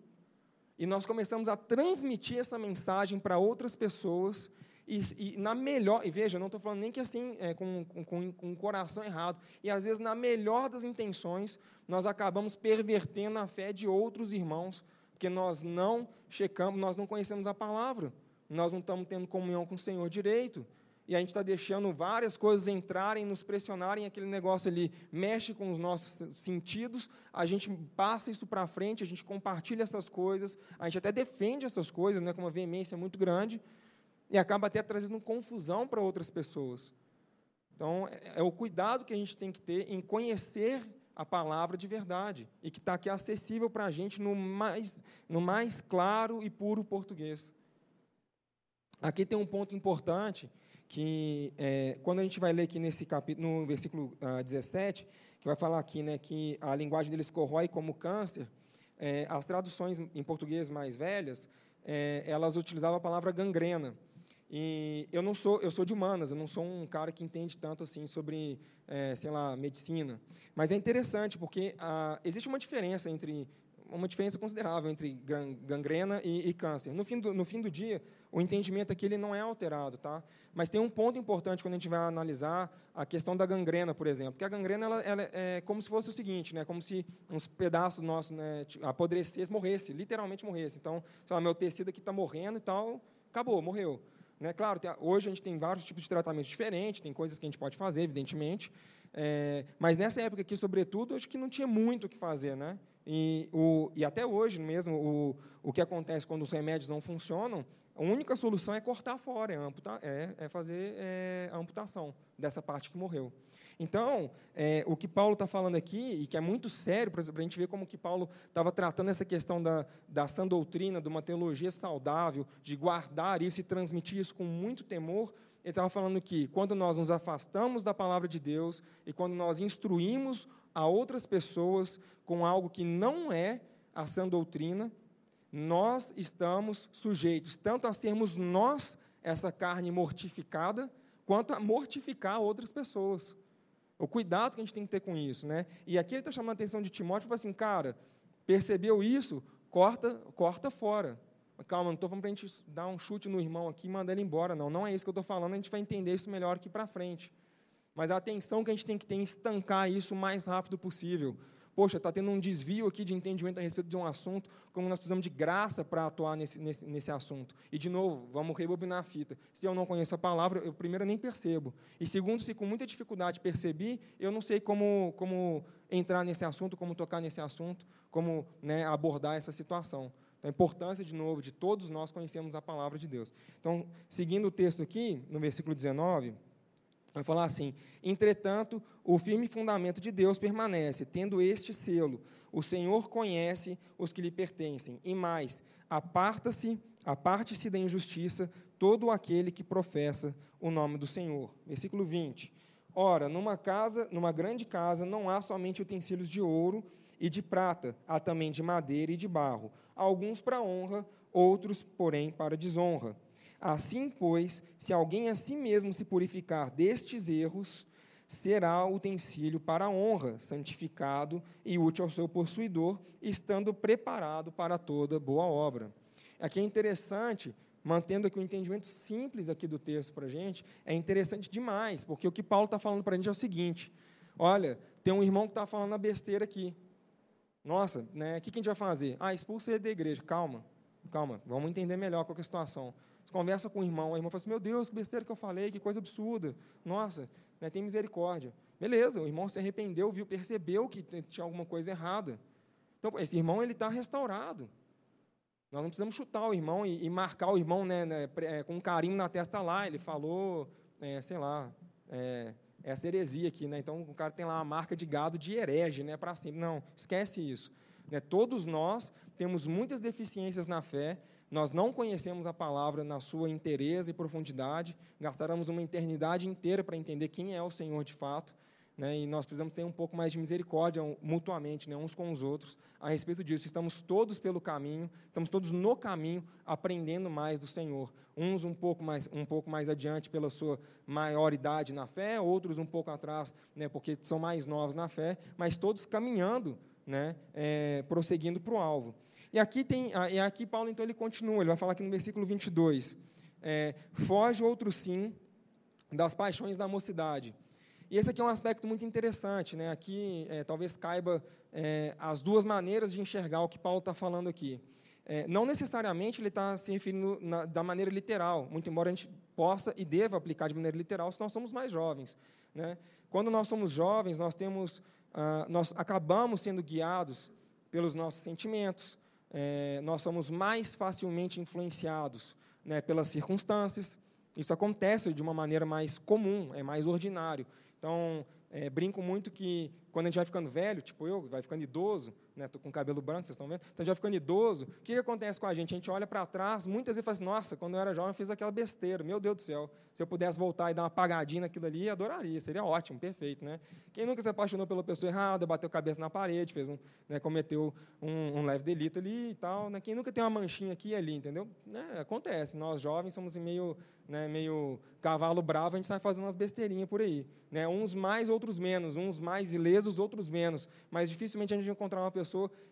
e nós começamos a transmitir essa mensagem para outras pessoas, e, e, na melhor, e veja, não estou falando nem que assim, é, com, com, com o coração errado, e às vezes, na melhor das intenções, nós acabamos pervertendo a fé de outros irmãos, porque nós não checamos, nós não conhecemos a palavra, nós não estamos tendo comunhão com o Senhor direito, e a gente está deixando várias coisas entrarem, nos pressionarem, aquele negócio ali mexe com os nossos sentidos, a gente passa isso para frente, a gente compartilha essas coisas, a gente até defende essas coisas né, com uma veemência muito grande, e acaba até trazendo confusão para outras pessoas. Então, é, é o cuidado que a gente tem que ter em conhecer a palavra de verdade, e que está aqui acessível para a gente no mais, no mais claro e puro português. Aqui tem um ponto importante, que é, quando a gente vai ler aqui nesse capítulo, no versículo ah, 17, que vai falar aqui né, que a linguagem deles corrói como câncer, é, as traduções em português mais velhas, é, elas utilizavam a palavra gangrena. E eu não sou, eu sou de humanas, eu não sou um cara que entende tanto assim sobre, é, sei lá, medicina. Mas é interessante porque ah, existe uma diferença entre uma diferença considerável entre gangrena e, e, câncer. No fim, do, no fim do dia, o entendimento aqui ele não é alterado, tá? Mas tem um ponto importante quando a gente vai analisar a questão da gangrena, por exemplo, porque a gangrena ela, ela é como se fosse o seguinte, né? Como se uns pedaços nossos né, apodrecesse, morresse, literalmente morresse. Então, sei lá, meu tecido aqui está morrendo e tal, acabou, morreu. Né? Claro, tem, hoje a gente tem vários tipos de tratamentos diferentes, tem coisas que a gente pode fazer, evidentemente, é, mas nessa época aqui, sobretudo, acho que não tinha muito o que fazer, né? E, o, e até hoje mesmo, o, o que acontece quando os remédios não funcionam, a única solução é cortar fora, é, amputar, é, é fazer é, a amputação dessa parte que morreu. Então, é, o que Paulo está falando aqui, e que é muito sério, para a gente ver como que Paulo estava tratando essa questão da, da sã doutrina, de uma teologia saudável, de guardar isso e transmitir isso com muito temor, ele estava falando que quando nós nos afastamos da palavra de Deus e quando nós instruímos a outras pessoas com algo que não é a sã doutrina, nós estamos sujeitos tanto a sermos nós essa carne mortificada, quanto a mortificar outras pessoas. O cuidado que a gente tem que ter com isso, né? E aqui ele está chamando a atenção de Timóteo e assim, cara, percebeu isso? Corta, corta fora. Calma, não estou falando para a gente dar um chute no irmão aqui e mandar ele embora, não. Não é isso que eu estou falando, a gente vai entender isso melhor aqui para frente. Mas a atenção que a gente tem que ter em estancar isso o mais rápido possível poxa, está tendo um desvio aqui de entendimento a respeito de um assunto, como nós precisamos de graça para atuar nesse, nesse, nesse assunto. E, de novo, vamos rebobinar a fita. Se eu não conheço a palavra, eu primeiro nem percebo. E segundo, se com muita dificuldade percebi, eu não sei como, como entrar nesse assunto, como tocar nesse assunto, como né, abordar essa situação. Então, a importância, de novo, de todos nós conhecermos a palavra de Deus. Então, seguindo o texto aqui, no versículo 19, Vai falar assim: entretanto, o firme fundamento de Deus permanece, tendo este selo: o Senhor conhece os que lhe pertencem. E mais, aparta-se, aparte-se da injustiça todo aquele que professa o nome do Senhor. Versículo 20. Ora, numa casa, numa grande casa, não há somente utensílios de ouro e de prata, há também de madeira e de barro, alguns para honra, outros, porém, para desonra. Assim, pois, se alguém a si mesmo se purificar destes erros, será utensílio para a honra, santificado e útil ao seu possuidor, estando preparado para toda boa obra. Aqui é interessante, mantendo aqui o um entendimento simples aqui do texto para a gente, é interessante demais, porque o que Paulo está falando para a gente é o seguinte: olha, tem um irmão que está falando a besteira aqui. Nossa, né, o que a gente vai fazer? Ah, expulsa ele da igreja. Calma, calma, vamos entender melhor qual é a situação. Conversa com o irmão, o irmão fala assim, meu Deus, que besteira que eu falei, que coisa absurda. Nossa, né, tem misericórdia. Beleza, o irmão se arrependeu, viu, percebeu que tinha alguma coisa errada. Então, esse irmão ele está restaurado. Nós não precisamos chutar o irmão e, e marcar o irmão né, né, é, com um carinho na testa lá. Ele falou, é, sei lá, é, essa heresia aqui. Né? Então, o cara tem lá a marca de gado de herege né, para sempre. Não, esquece isso. Né? Todos nós temos muitas deficiências na fé, nós não conhecemos a palavra na sua inteireza e profundidade, gastaremos uma eternidade inteira para entender quem é o Senhor de fato, né, e nós precisamos ter um pouco mais de misericórdia mutuamente, né, uns com os outros, a respeito disso. Estamos todos pelo caminho, estamos todos no caminho, aprendendo mais do Senhor. Uns um pouco mais, um pouco mais adiante pela sua maior idade na fé, outros um pouco atrás, né, porque são mais novos na fé, mas todos caminhando, é, prosseguindo para o alvo. E aqui, tem, ah, e aqui Paulo, então, ele continua, ele vai falar aqui no versículo 22. É, Foge outro sim das paixões da mocidade. E esse aqui é um aspecto muito interessante. Né? Aqui, é, talvez caiba é, as duas maneiras de enxergar o que Paulo está falando aqui. É, não necessariamente ele está se referindo na, da maneira literal, muito embora a gente possa e deva aplicar de maneira literal se nós somos mais jovens. Né? Quando nós somos jovens, nós, temos, ah, nós acabamos sendo guiados pelos nossos sentimentos, é, nós somos mais facilmente influenciados né, pelas circunstâncias. Isso acontece de uma maneira mais comum, é mais ordinário. Então, é, brinco muito que quando a gente vai ficando velho, tipo eu, vai ficando idoso, né? Tô com cabelo branco, vocês estão vendo? Então já ficando idoso, o que, que acontece com a gente? A gente olha para trás, muitas vezes fala assim, nossa, quando eu era jovem eu fiz aquela besteira, meu Deus do céu, se eu pudesse voltar e dar uma apagadinha naquilo ali, adoraria, seria ótimo, perfeito, né? Quem nunca se apaixonou pela pessoa errada, bateu cabeça na parede, fez um, né, cometeu um, um, leve delito ali e tal, né? Quem nunca tem uma manchinha aqui e ali, entendeu? Né? Acontece, nós jovens somos meio, né, meio cavalo bravo, a gente sai fazendo umas besteirinhas por aí, né? Uns mais, outros menos, uns mais ilesos, outros menos, mas dificilmente a gente vai encontrar uma pessoa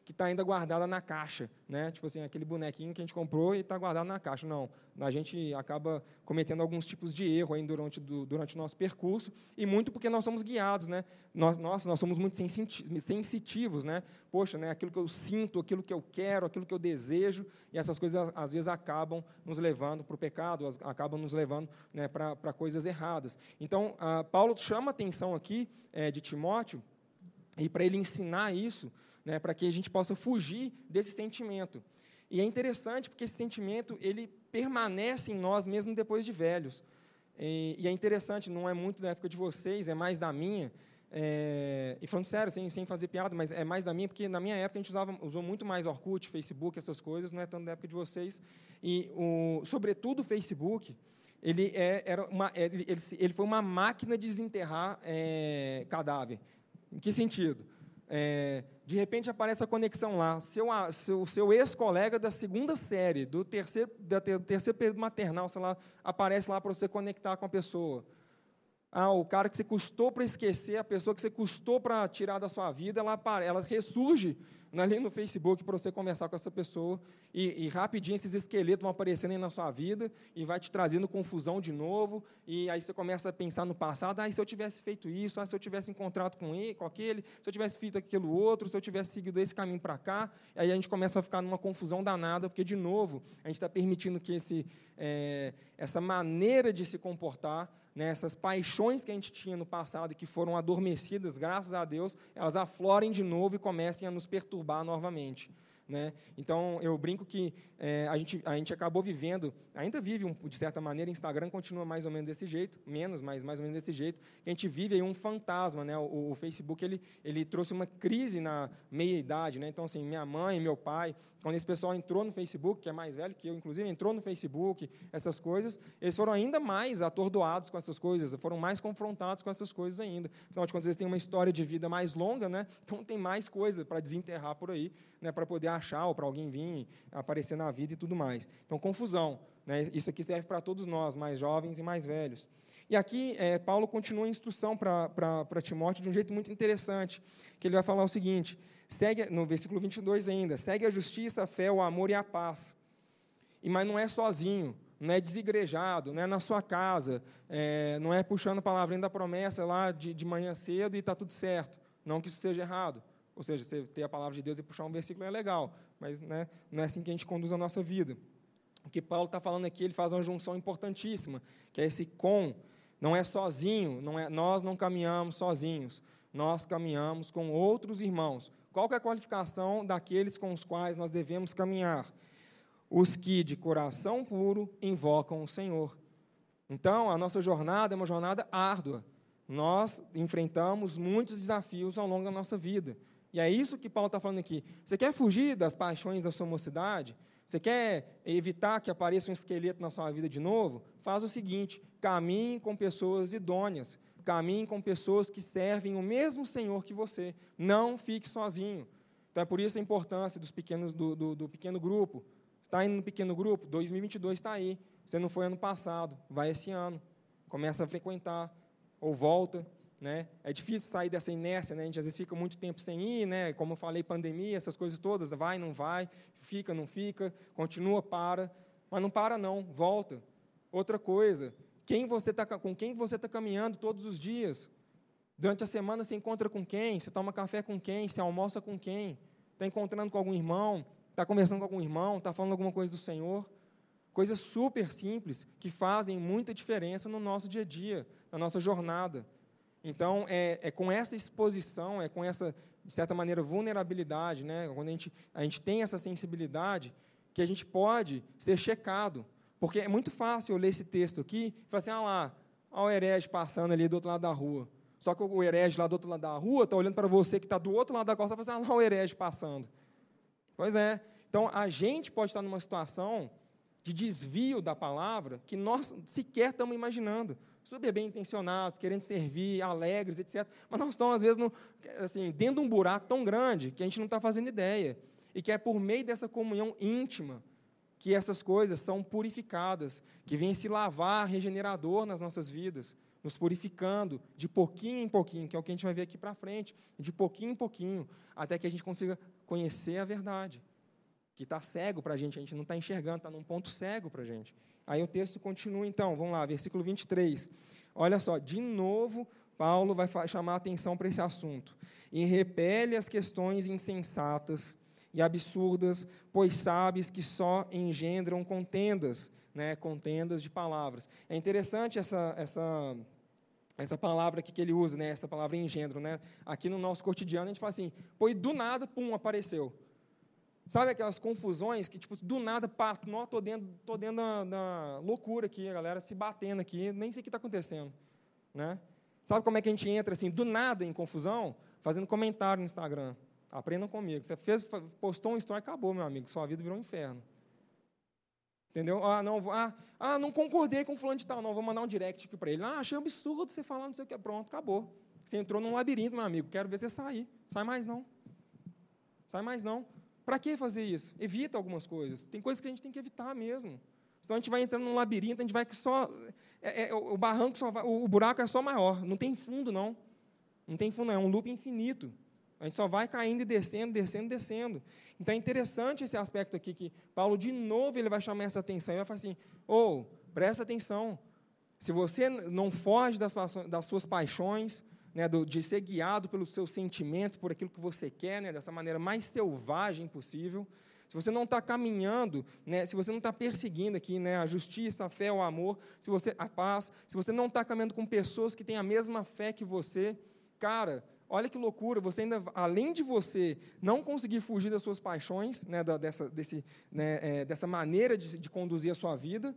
que está ainda guardada na caixa, né? Tipo assim, aquele bonequinho que a gente comprou e está guardado na caixa. Não, a gente acaba cometendo alguns tipos de erro durante, do, durante o nosso percurso, e muito porque nós somos guiados, né? Nós, nós, nós somos muito sensitivos, né? Poxa, né? aquilo que eu sinto, aquilo que eu quero, aquilo que eu desejo, e essas coisas às vezes acabam nos levando para o pecado, acabam nos levando né, para coisas erradas. Então, Paulo chama a atenção aqui é, de Timóteo, e para ele ensinar isso, né, para que a gente possa fugir desse sentimento. E é interessante porque esse sentimento ele permanece em nós mesmo depois de velhos. E, e é interessante, não é muito da época de vocês, é mais da minha. É, e falando sério, sem, sem fazer piada, mas é mais da minha, porque na minha época a gente usava, usou muito mais Orkut, Facebook, essas coisas, não é tanto da época de vocês. E, o, sobretudo, o Facebook, ele, é, era uma, ele, ele, ele foi uma máquina de desenterrar é, cadáver. Em que sentido? É, de repente aparece a conexão lá. Seu, seu, seu ex-colega da segunda série, do terceiro, da ter, terceiro período maternal, sei lá, aparece lá para você conectar com a pessoa. Ah, o cara que você custou para esquecer, a pessoa que você custou para tirar da sua vida, ela, ela ressurge ali no Facebook para você conversar com essa pessoa e, e, rapidinho esses esqueletos vão aparecendo aí na sua vida e vai te trazendo confusão de novo e aí você começa a pensar no passado, ah, se eu tivesse feito isso, ah, se eu tivesse encontrado com ele, com aquele, se eu tivesse feito aquilo outro, se eu tivesse seguido esse caminho para cá, aí a gente começa a ficar numa confusão danada porque de novo a gente está permitindo que esse, é, essa maneira de se comportar né, essas paixões que a gente tinha no passado e que foram adormecidas, graças a Deus, elas aflorem de novo e comecem a nos perturbar novamente. Né? Então, eu brinco que é, a, gente, a gente acabou vivendo, ainda vive, um, de certa maneira, Instagram continua mais ou menos desse jeito, menos, mas mais ou menos desse jeito, que a gente vive aí um fantasma. Né? O, o Facebook ele, ele trouxe uma crise na meia-idade. Né? Então, assim, minha mãe, meu pai, quando esse pessoal entrou no Facebook, que é mais velho que eu, inclusive, entrou no Facebook, essas coisas, eles foram ainda mais atordoados com essas coisas, foram mais confrontados com essas coisas ainda. Afinal de contas, eles têm uma história de vida mais longa, né? então tem mais coisa para desenterrar por aí, né? para poder achar ou para alguém vir aparecer na vida e tudo mais. Então, confusão. Né? Isso aqui serve para todos nós, mais jovens e mais velhos. E aqui, é, Paulo continua a instrução para Timóteo de um jeito muito interessante, que ele vai falar o seguinte, segue, no versículo 22 ainda, segue a justiça, a fé, o amor e a paz. E, mas não é sozinho, não é desigrejado, não é na sua casa, é, não é puxando a palavrinha da promessa lá de, de manhã cedo e está tudo certo. Não que isso seja errado. Ou seja, você ter a palavra de Deus e puxar um versículo é legal, mas né, não é assim que a gente conduz a nossa vida. O que Paulo está falando aqui, ele faz uma junção importantíssima, que é esse com. Não é sozinho, não é, nós não caminhamos sozinhos, nós caminhamos com outros irmãos. Qual é a qualificação daqueles com os quais nós devemos caminhar? Os que de coração puro invocam o Senhor. Então, a nossa jornada é uma jornada árdua. Nós enfrentamos muitos desafios ao longo da nossa vida. E é isso que Paulo está falando aqui. Você quer fugir das paixões da sua mocidade? Você quer evitar que apareça um esqueleto na sua vida de novo? Faz o seguinte: caminhe com pessoas idôneas, caminhe com pessoas que servem o mesmo Senhor que você. Não fique sozinho. Então é por isso a importância dos pequenos, do, do, do pequeno grupo. Está indo no pequeno grupo? 2022 está aí. Você não foi ano passado, vai esse ano. Começa a frequentar, ou volta, né? É difícil sair dessa inércia, né? a gente às vezes fica muito tempo sem ir, né? como eu falei, pandemia, essas coisas todas, vai, não vai, fica, não fica, continua, para, mas não para não, volta. Outra coisa, quem você tá, com quem você está caminhando todos os dias? Durante a semana você encontra com quem? Você toma café com quem? Você almoça com quem? Está encontrando com algum irmão? Está conversando com algum irmão? Está falando alguma coisa do Senhor? Coisas super simples que fazem muita diferença no nosso dia a dia, na nossa jornada. Então, é, é, com essa exposição, é com essa, de certa maneira, vulnerabilidade, né? quando a gente, a gente tem essa sensibilidade, que a gente pode ser checado. Porque é muito fácil eu ler esse texto aqui e falar assim, ah lá, olha o herege passando ali do outro lado da rua. Só que o herege lá do outro lado da rua está olhando para você que está do outro lado da costa e fala assim, ah, lá o herege passando. Pois é. Então, a gente pode estar numa situação de desvio da palavra que nós sequer estamos imaginando. Super bem intencionados, querendo servir, alegres, etc. Mas nós estamos, às vezes, no, assim, dentro de um buraco tão grande que a gente não está fazendo ideia. E que é por meio dessa comunhão íntima que essas coisas são purificadas, que vem se lavar regenerador nas nossas vidas, nos purificando de pouquinho em pouquinho, que é o que a gente vai ver aqui para frente, de pouquinho em pouquinho, até que a gente consiga conhecer a verdade que está cego para a gente, a gente não está enxergando, está num ponto cego para a gente. Aí o texto continua, então, vamos lá, versículo 23. Olha só, de novo, Paulo vai chamar atenção para esse assunto. E repele as questões insensatas e absurdas, pois sabes que só engendram contendas, né, contendas de palavras. É interessante essa, essa, essa palavra aqui que ele usa, né, essa palavra engendro. Né? Aqui no nosso cotidiano a gente fala assim, pois do nada, pum, apareceu. Sabe aquelas confusões que, tipo, do nada, pá, não, estou dentro, tô dentro da, da, loucura aqui, a galera se batendo aqui, nem sei o que está acontecendo. Né? Sabe como é que a gente entra, assim, do nada em confusão? Fazendo comentário no Instagram. Aprendam comigo. Você fez, postou uma história, acabou, meu amigo, sua vida virou um inferno. Entendeu? Ah, não, ah, ah, não concordei com o fulano de tal, não, vou mandar um direct aqui para ele. Ah, achei absurdo você falar não sei o que. Pronto, acabou. Você entrou num labirinto, meu amigo, quero ver você sair. Sai mais não. Sai mais não. Para que fazer isso? Evita algumas coisas. Tem coisas que a gente tem que evitar mesmo. Senão a gente vai entrando num labirinto, a gente vai que só. É, é, o barranco só vai, o buraco é só maior. Não tem fundo, não. Não tem fundo, não. É um loop infinito. A gente só vai caindo e descendo, descendo, descendo. Então é interessante esse aspecto aqui, que Paulo, de novo, ele vai chamar essa atenção. Ele vai falar assim: ô, oh, presta atenção. Se você não foge das, das suas paixões, né, do, de ser guiado pelos seus sentimentos, por aquilo que você quer, né, dessa maneira mais selvagem possível. Se você não está caminhando, né, se você não está perseguindo aqui né, a justiça, a fé, o amor, se você a paz, se você não está caminhando com pessoas que têm a mesma fé que você, cara, olha que loucura, você ainda, além de você não conseguir fugir das suas paixões, né, da, dessa, desse, né, é, dessa maneira de, de conduzir a sua vida,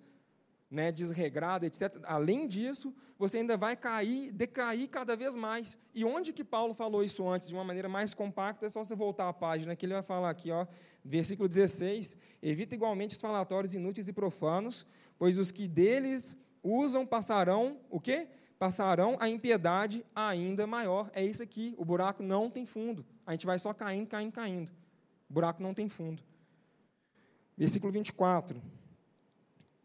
né, desregrada, etc. Além disso, você ainda vai cair, decair cada vez mais. E onde que Paulo falou isso antes, de uma maneira mais compacta, é só você voltar à página, que ele vai falar aqui, ó, versículo 16: Evita igualmente os falatórios inúteis e profanos, pois os que deles usam passarão, o quê? Passarão a impiedade ainda maior. É isso aqui, o buraco não tem fundo. A gente vai só caindo, caindo, caindo. O buraco não tem fundo. Versículo 24.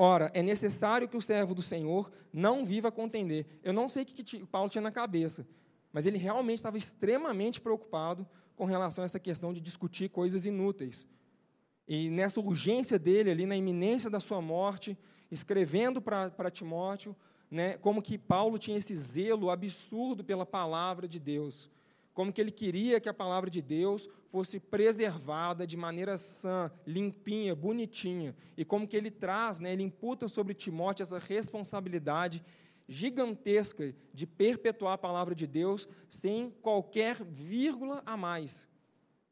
Ora, é necessário que o servo do Senhor não viva a contender. Eu não sei o que Paulo tinha na cabeça, mas ele realmente estava extremamente preocupado com relação a essa questão de discutir coisas inúteis. E nessa urgência dele, ali na iminência da sua morte, escrevendo para Timóteo, né, como que Paulo tinha esse zelo absurdo pela palavra de Deus como que ele queria que a palavra de Deus fosse preservada de maneira sã, limpinha, bonitinha, e como que ele traz, né, ele imputa sobre Timóteo essa responsabilidade gigantesca de perpetuar a palavra de Deus sem qualquer vírgula a mais,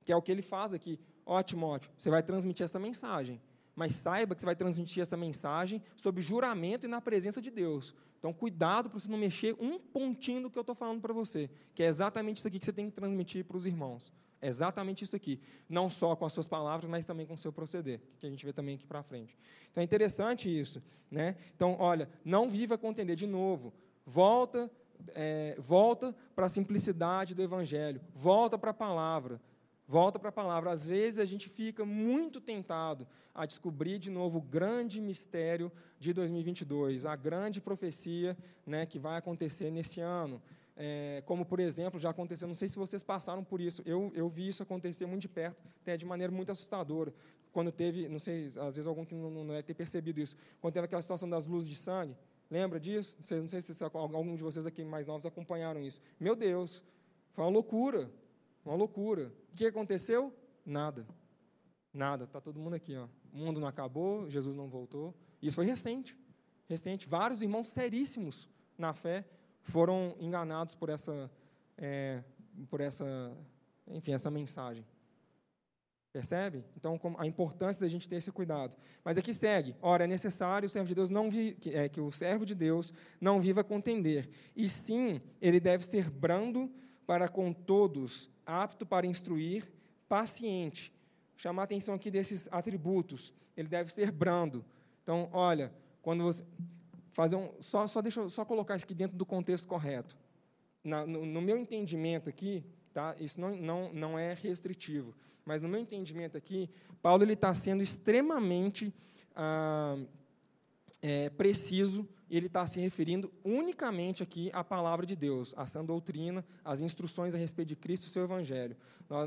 que é o que ele faz aqui. Ó, oh, Timóteo, você vai transmitir essa mensagem, mas saiba que você vai transmitir essa mensagem sob juramento e na presença de Deus. Então, cuidado para você não mexer um pontinho do que eu estou falando para você, que é exatamente isso aqui que você tem que transmitir para os irmãos. É exatamente isso aqui. Não só com as suas palavras, mas também com o seu proceder, que a gente vê também aqui para frente. Então, é interessante isso. Né? Então, olha, não viva contender de novo. Volta, é, volta para a simplicidade do Evangelho. Volta para a palavra. Volta para a palavra. Às vezes a gente fica muito tentado a descobrir de novo o grande mistério de 2022, a grande profecia né, que vai acontecer nesse ano. É, como, por exemplo, já aconteceu, não sei se vocês passaram por isso, eu, eu vi isso acontecer muito de perto, até de maneira muito assustadora. Quando teve, não sei, às vezes algum que não, não deve ter percebido isso, quando teve aquela situação das luzes de sangue, lembra disso? Não sei, não sei se algum de vocês aqui mais novos acompanharam isso. Meu Deus, foi uma loucura. Uma loucura. O que aconteceu? Nada. Nada. Está todo mundo aqui. Ó. O mundo não acabou, Jesus não voltou. Isso foi recente. Recente. Vários irmãos seríssimos na fé foram enganados por essa, é, por essa, enfim, essa mensagem. Percebe? Então, a importância da gente ter esse cuidado. Mas aqui segue. Ora, é necessário o servo de Deus não vi, que, é, que o servo de Deus não viva contender. E sim, ele deve ser brando para com todos, apto para instruir, paciente. Chamar a atenção aqui desses atributos. Ele deve ser brando. Então, olha, quando você fazer um, só, só deixa eu só colocar isso aqui dentro do contexto correto. Na, no, no, meu entendimento aqui, tá? Isso não, não, não é restritivo. Mas no meu entendimento aqui, Paulo ele está sendo extremamente ah, é, preciso ele está se referindo unicamente aqui à palavra de Deus, à sã doutrina, às instruções a respeito de Cristo e seu Evangelho.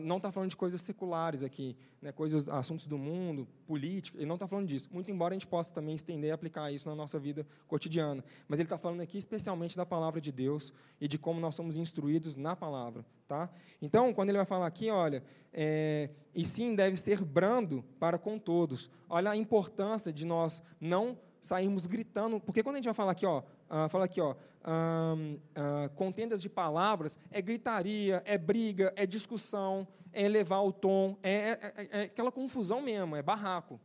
Não está falando de coisas seculares aqui, né, coisas, assuntos do mundo, política, ele não está falando disso. Muito embora a gente possa também estender e aplicar isso na nossa vida cotidiana. Mas ele está falando aqui especialmente da palavra de Deus e de como nós somos instruídos na palavra. Tá? Então, quando ele vai falar aqui, olha, é, e sim deve ser brando para com todos. Olha a importância de nós não sairmos gritando, porque quando a gente vai falar aqui, ó, uh, fala aqui, ó, uh, uh, contendas de palavras, é gritaria, é briga, é discussão, é elevar o tom, é, é, é, é aquela confusão mesmo, é barraco.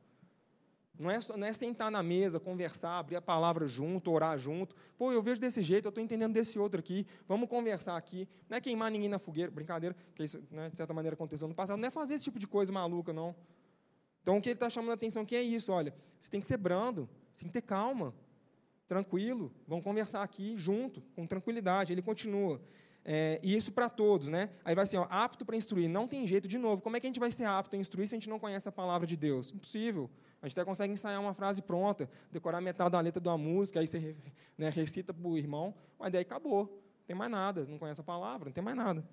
Não é, não é sentar na mesa, conversar, abrir a palavra junto, orar junto. Pô, eu vejo desse jeito, eu estou entendendo desse outro aqui, vamos conversar aqui. Não é queimar ninguém na fogueira, brincadeira, que isso, né, de certa maneira, aconteceu no passado. Não é fazer esse tipo de coisa maluca, não. Então, o que ele está chamando a atenção aqui é isso, olha, você tem que ser brando, você tem que ter calma, tranquilo, vamos conversar aqui junto, com tranquilidade. Ele continua. É, e isso para todos, né? Aí vai assim, ó, apto para instruir. Não tem jeito, de novo, como é que a gente vai ser apto a instruir se a gente não conhece a palavra de Deus? Impossível. A gente até consegue ensaiar uma frase pronta, decorar metade da letra de uma música, aí você né, recita para o irmão, mas daí acabou. Não tem mais nada, não conhece a palavra, não tem mais nada.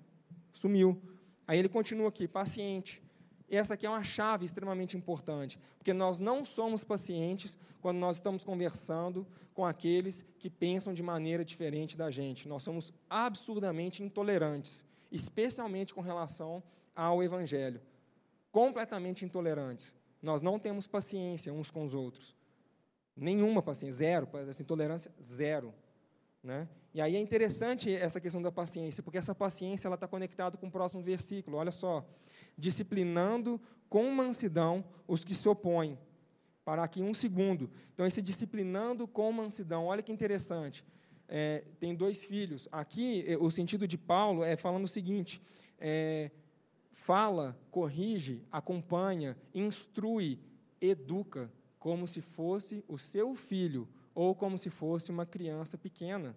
Sumiu. Aí ele continua aqui, paciente. E essa aqui é uma chave extremamente importante, porque nós não somos pacientes quando nós estamos conversando com aqueles que pensam de maneira diferente da gente. Nós somos absurdamente intolerantes, especialmente com relação ao Evangelho. Completamente intolerantes. Nós não temos paciência uns com os outros. Nenhuma paciência, zero, essa intolerância, zero. Né? E aí é interessante essa questão da paciência, porque essa paciência está conectada com o próximo versículo. Olha só disciplinando com mansidão os que se opõem. Parar aqui um segundo. Então, esse disciplinando com mansidão, olha que interessante. É, tem dois filhos. Aqui, é, o sentido de Paulo é falando o seguinte: é, fala, corrige, acompanha, instrui, educa, como se fosse o seu filho ou como se fosse uma criança pequena.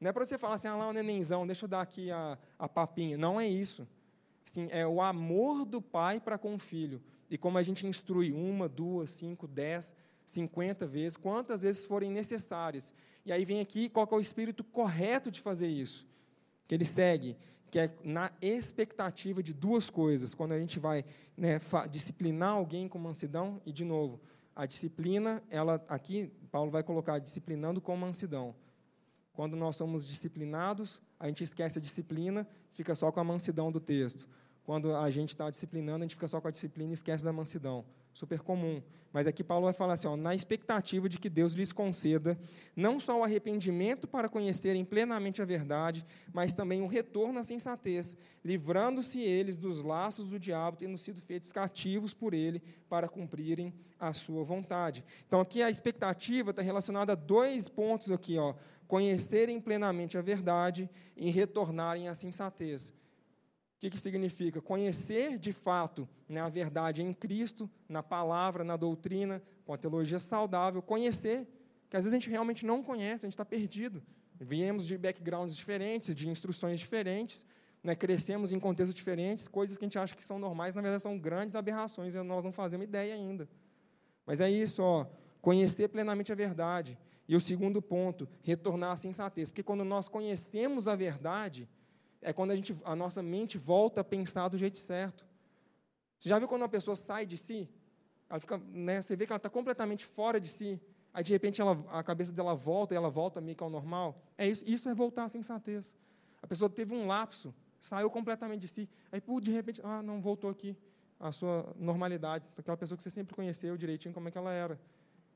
Não é para você falar assim, ah lá, o nenenzão, deixa eu dar aqui a, a papinha. Não é isso. Sim, é o amor do pai para com o filho. E como a gente instrui uma, duas, cinco, dez, cinquenta vezes, quantas vezes forem necessárias. E aí vem aqui qual é o espírito correto de fazer isso. Que ele segue, que é na expectativa de duas coisas. Quando a gente vai né, disciplinar alguém com mansidão, e de novo, a disciplina, ela aqui, Paulo vai colocar disciplinando com mansidão. Quando nós somos disciplinados, a gente esquece a disciplina, fica só com a mansidão do texto. Quando a gente está disciplinando, a gente fica só com a disciplina e esquece da mansidão. Super comum. Mas aqui Paulo vai falar assim: ó, na expectativa de que Deus lhes conceda não só o arrependimento para conhecerem plenamente a verdade, mas também um retorno à sensatez, livrando-se eles dos laços do diabo, tendo sido feitos cativos por ele para cumprirem a sua vontade. Então aqui a expectativa está relacionada a dois pontos aqui, ó conhecerem plenamente a verdade e retornarem à sensatez. O que, que significa? Conhecer de fato né, a verdade em Cristo, na palavra, na doutrina, com a teologia saudável, conhecer, que às vezes a gente realmente não conhece, a gente está perdido. Viemos de backgrounds diferentes, de instruções diferentes, né, crescemos em contextos diferentes, coisas que a gente acha que são normais, na verdade são grandes aberrações e nós não fazemos ideia ainda. Mas é isso, ó, conhecer plenamente a verdade. E o segundo ponto, retornar à sensatez. Porque quando nós conhecemos a verdade, é quando a, gente, a nossa mente volta a pensar do jeito certo. Você já viu quando uma pessoa sai de si? Ela fica, né, você vê que ela está completamente fora de si. Aí, de repente, ela, a cabeça dela volta e ela volta meio que ao normal. É isso, isso é voltar à sensatez. A pessoa teve um lapso, saiu completamente de si. Aí, de repente, ah, não, voltou aqui à sua normalidade. Aquela pessoa que você sempre conheceu direitinho como é que ela era.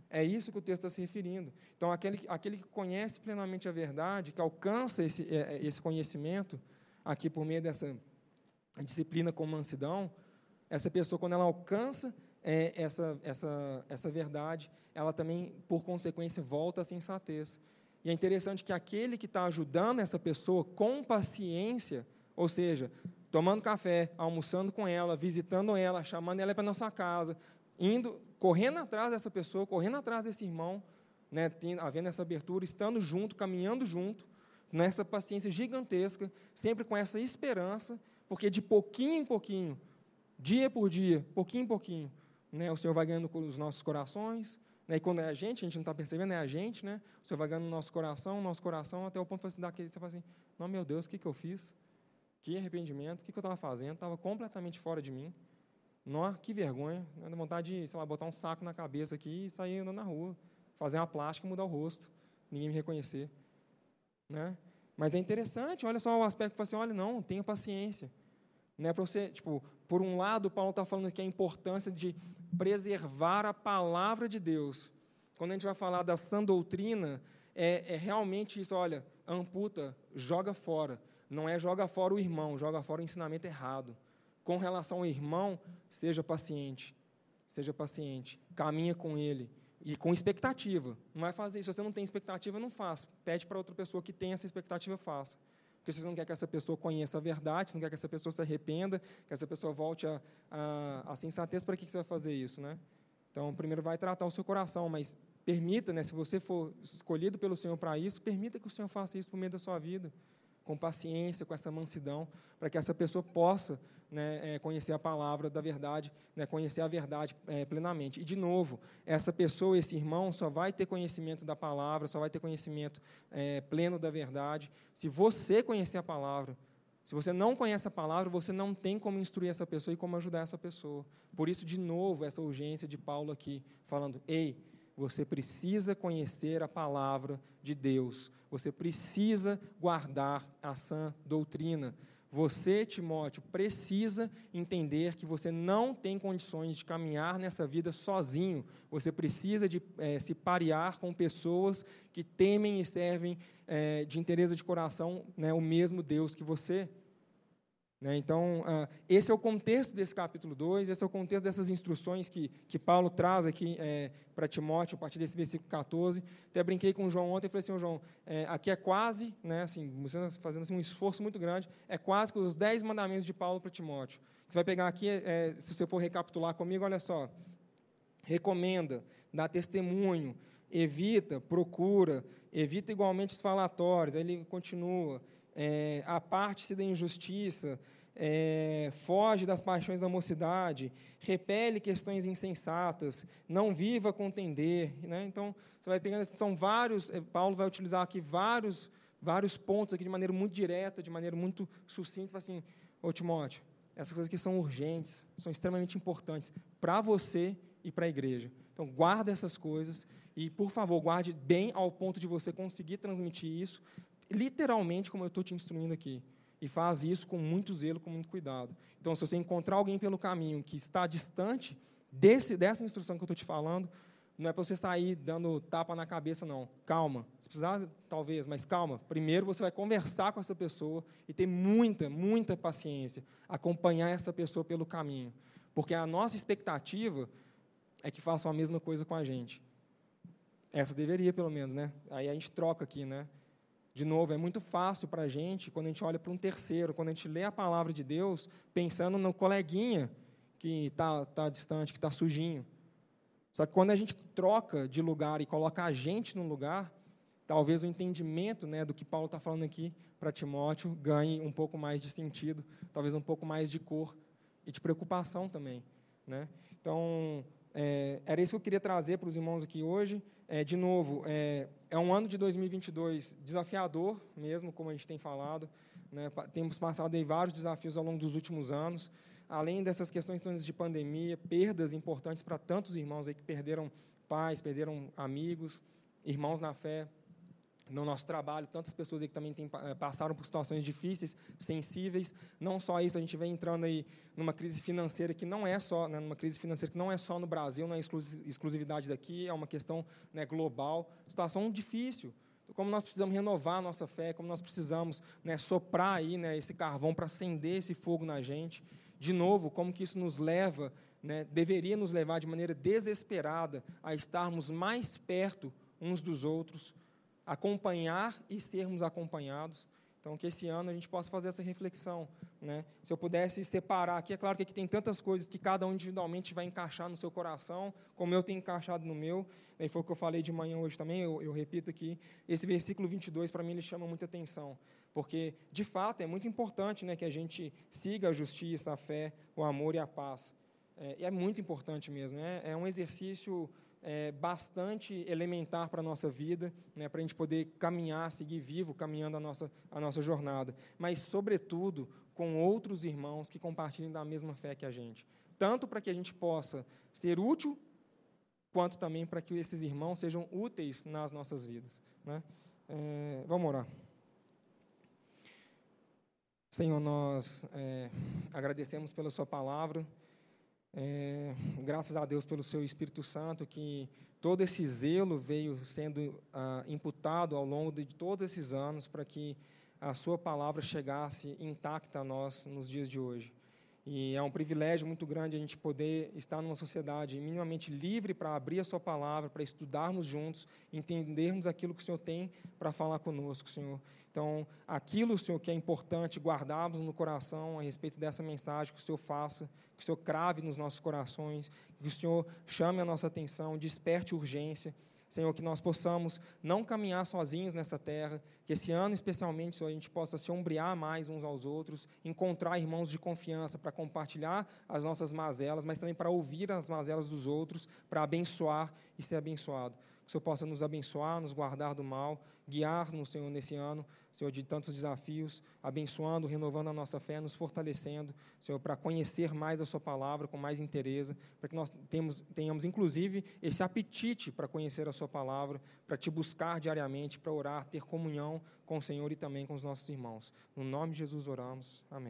É isso que o texto está se referindo. Então, aquele, aquele que conhece plenamente a verdade, que alcança esse, é, é, esse conhecimento, aqui por meio dessa disciplina com mansidão, essa pessoa, quando ela alcança é, essa, essa, essa verdade, ela também, por consequência, volta à sensatez. E é interessante que aquele que está ajudando essa pessoa com paciência, ou seja, tomando café, almoçando com ela, visitando ela, chamando ela para nossa casa, indo, correndo atrás dessa pessoa, correndo atrás desse irmão, né, tendo, havendo essa abertura, estando junto, caminhando junto, nessa paciência gigantesca, sempre com essa esperança, porque de pouquinho em pouquinho, dia por dia, pouquinho em pouquinho, né, o Senhor vai ganhando os nossos corações, né, e quando é a gente, a gente não está percebendo, é a gente, né, o Senhor vai ganhando o nosso coração, nosso coração, até o ponto de você dar aquele, você fala assim, não, meu Deus, o que, que eu fiz? Que arrependimento, o que, que eu estava fazendo? Estava completamente fora de mim. Nossa, que vergonha. Né, dá vontade de, sei lá, botar um saco na cabeça aqui e sair andando na rua. Fazer uma plástica e mudar o rosto. Ninguém me reconhecer. Né? Mas é interessante, olha só o aspecto que fala assim, olha, não, tenha paciência. Né, para você, tipo, por um lado, Paulo está falando aqui a importância de preservar a palavra de Deus. Quando a gente vai falar da sã doutrina, é, é realmente isso, olha, amputa, joga fora. Não é joga fora o irmão, joga fora o ensinamento errado. Com relação ao irmão, seja paciente. Seja paciente. Caminha com ele. E com expectativa. Não vai fazer isso. Se você não tem expectativa, não faça. Pede para outra pessoa que tem essa expectativa, faça porque você não quer que essa pessoa conheça a verdade, você não quer que essa pessoa se arrependa, que essa pessoa volte a, a, a sensatez, para que você vai fazer isso, né? Então, primeiro vai tratar o seu coração, mas permita, né, se você for escolhido pelo Senhor para isso, permita que o Senhor faça isso por meio da sua vida com paciência, com essa mansidão, para que essa pessoa possa né, é, conhecer a palavra da verdade, né, conhecer a verdade é, plenamente. E, de novo, essa pessoa, esse irmão, só vai ter conhecimento da palavra, só vai ter conhecimento é, pleno da verdade, se você conhecer a palavra. Se você não conhece a palavra, você não tem como instruir essa pessoa e como ajudar essa pessoa. Por isso, de novo, essa urgência de Paulo aqui, falando: ei, você precisa conhecer a palavra de Deus. Você precisa guardar a sã doutrina. Você, Timóteo, precisa entender que você não tem condições de caminhar nessa vida sozinho. Você precisa de é, se parear com pessoas que temem e servem é, de interesse de coração né, o mesmo Deus que você. Né? Então, ah, esse é o contexto desse capítulo 2, esse é o contexto dessas instruções que, que Paulo traz aqui é, para Timóteo, a partir desse versículo 14. Até brinquei com o João ontem e falei assim, João, é, aqui é quase, né, assim, você fazendo assim, um esforço muito grande, é quase que os dez mandamentos de Paulo para Timóteo. Você vai pegar aqui, é, se você for recapitular comigo, olha só, recomenda, dá testemunho, evita, procura, evita igualmente os falatórios, aí ele continua, é, aparte-se da injustiça, é, foge das paixões da mocidade, repele questões insensatas, não viva contender. Né? Então, você vai pegando, são vários, é, Paulo vai utilizar aqui vários, vários pontos aqui de maneira muito direta, de maneira muito sucinta, assim, ô Timóteo, essas coisas que são urgentes, são extremamente importantes para você e para a igreja. Então, guarda essas coisas e, por favor, guarde bem ao ponto de você conseguir transmitir isso, literalmente como eu estou te instruindo aqui. E faz isso com muito zelo, com muito cuidado. Então, se você encontrar alguém pelo caminho que está distante desse, dessa instrução que eu estou te falando, não é para você sair dando tapa na cabeça, não. Calma. Se precisar, talvez, mas calma. Primeiro você vai conversar com essa pessoa e ter muita, muita paciência. Acompanhar essa pessoa pelo caminho. Porque a nossa expectativa é que façam a mesma coisa com a gente. Essa deveria, pelo menos, né? Aí a gente troca aqui, né? De novo, é muito fácil para a gente, quando a gente olha para um terceiro, quando a gente lê a palavra de Deus, pensando no coleguinha que está tá distante, que está sujinho. Só que quando a gente troca de lugar e coloca a gente no lugar, talvez o entendimento né, do que Paulo está falando aqui para Timóteo ganhe um pouco mais de sentido, talvez um pouco mais de cor e de preocupação também. Né? Então, é, era isso que eu queria trazer para os irmãos aqui hoje. É, de novo, é, é, um ano de 2022 desafiador, mesmo, como a gente tem falado. Né? Temos passado aí vários desafios ao longo dos últimos anos. Além dessas questões de pandemia, perdas importantes para tantos irmãos aí que perderam pais, perderam amigos, irmãos na fé, no nosso trabalho, tantas pessoas que também tem, eh, passaram por situações difíceis, sensíveis. Não só isso, a gente vem entrando aí numa crise financeira que não é só, né, numa crise financeira que não é só no Brasil, não é exclusividade daqui, é uma questão né, global. Situação difícil. Como nós precisamos renovar a nossa fé, como nós precisamos né, soprar aí né, esse carvão para acender esse fogo na gente. de novo, como que isso nos leva, né, deveria nos levar de maneira desesperada a estarmos mais perto uns dos outros, acompanhar e sermos acompanhados. Então, que esse ano a gente possa fazer essa reflexão. Né? Se eu pudesse separar aqui, é claro que aqui tem tantas coisas que cada um individualmente vai encaixar no seu coração, como eu tenho encaixado no meu. E foi o que eu falei de manhã hoje também, eu, eu repito aqui. Esse versículo 22, para mim, ele chama muita atenção. Porque, de fato, é muito importante né, que a gente siga a justiça, a fé, o amor e a paz. É, é muito importante mesmo. É, é um exercício é, bastante elementar para a nossa vida, né, para a gente poder caminhar, seguir vivo, caminhando a nossa, a nossa jornada. Mas, sobretudo, com outros irmãos que compartilhem da mesma fé que a gente. Tanto para que a gente possa ser útil, quanto também para que esses irmãos sejam úteis nas nossas vidas. Né? É, vamos orar. Senhor, nós é, agradecemos pela Sua palavra. É, graças a Deus pelo seu Espírito Santo, que todo esse zelo veio sendo ah, imputado ao longo de todos esses anos para que a sua palavra chegasse intacta a nós nos dias de hoje. E é um privilégio muito grande a gente poder estar numa sociedade minimamente livre para abrir a Sua palavra, para estudarmos juntos, entendermos aquilo que o Senhor tem para falar conosco, Senhor. Então, aquilo, Senhor, que é importante guardarmos no coração a respeito dessa mensagem, que o Senhor faça, que o Senhor crave nos nossos corações, que o Senhor chame a nossa atenção, desperte urgência Senhor, que nós possamos não caminhar sozinhos nessa terra, que esse ano, especialmente, Senhor, a gente possa se ombrear mais uns aos outros, encontrar irmãos de confiança para compartilhar as nossas mazelas, mas também para ouvir as mazelas dos outros, para abençoar e ser abençoado. Que o Senhor possa nos abençoar, nos guardar do mal, guiar-nos, Senhor, nesse ano, Senhor, de tantos desafios, abençoando, renovando a nossa fé, nos fortalecendo, Senhor, para conhecer mais a Sua palavra com mais interesse, para que nós temos, tenhamos, inclusive, esse apetite para conhecer a Sua palavra, para te buscar diariamente, para orar, ter comunhão com o Senhor e também com os nossos irmãos. No nome de Jesus oramos. Amém.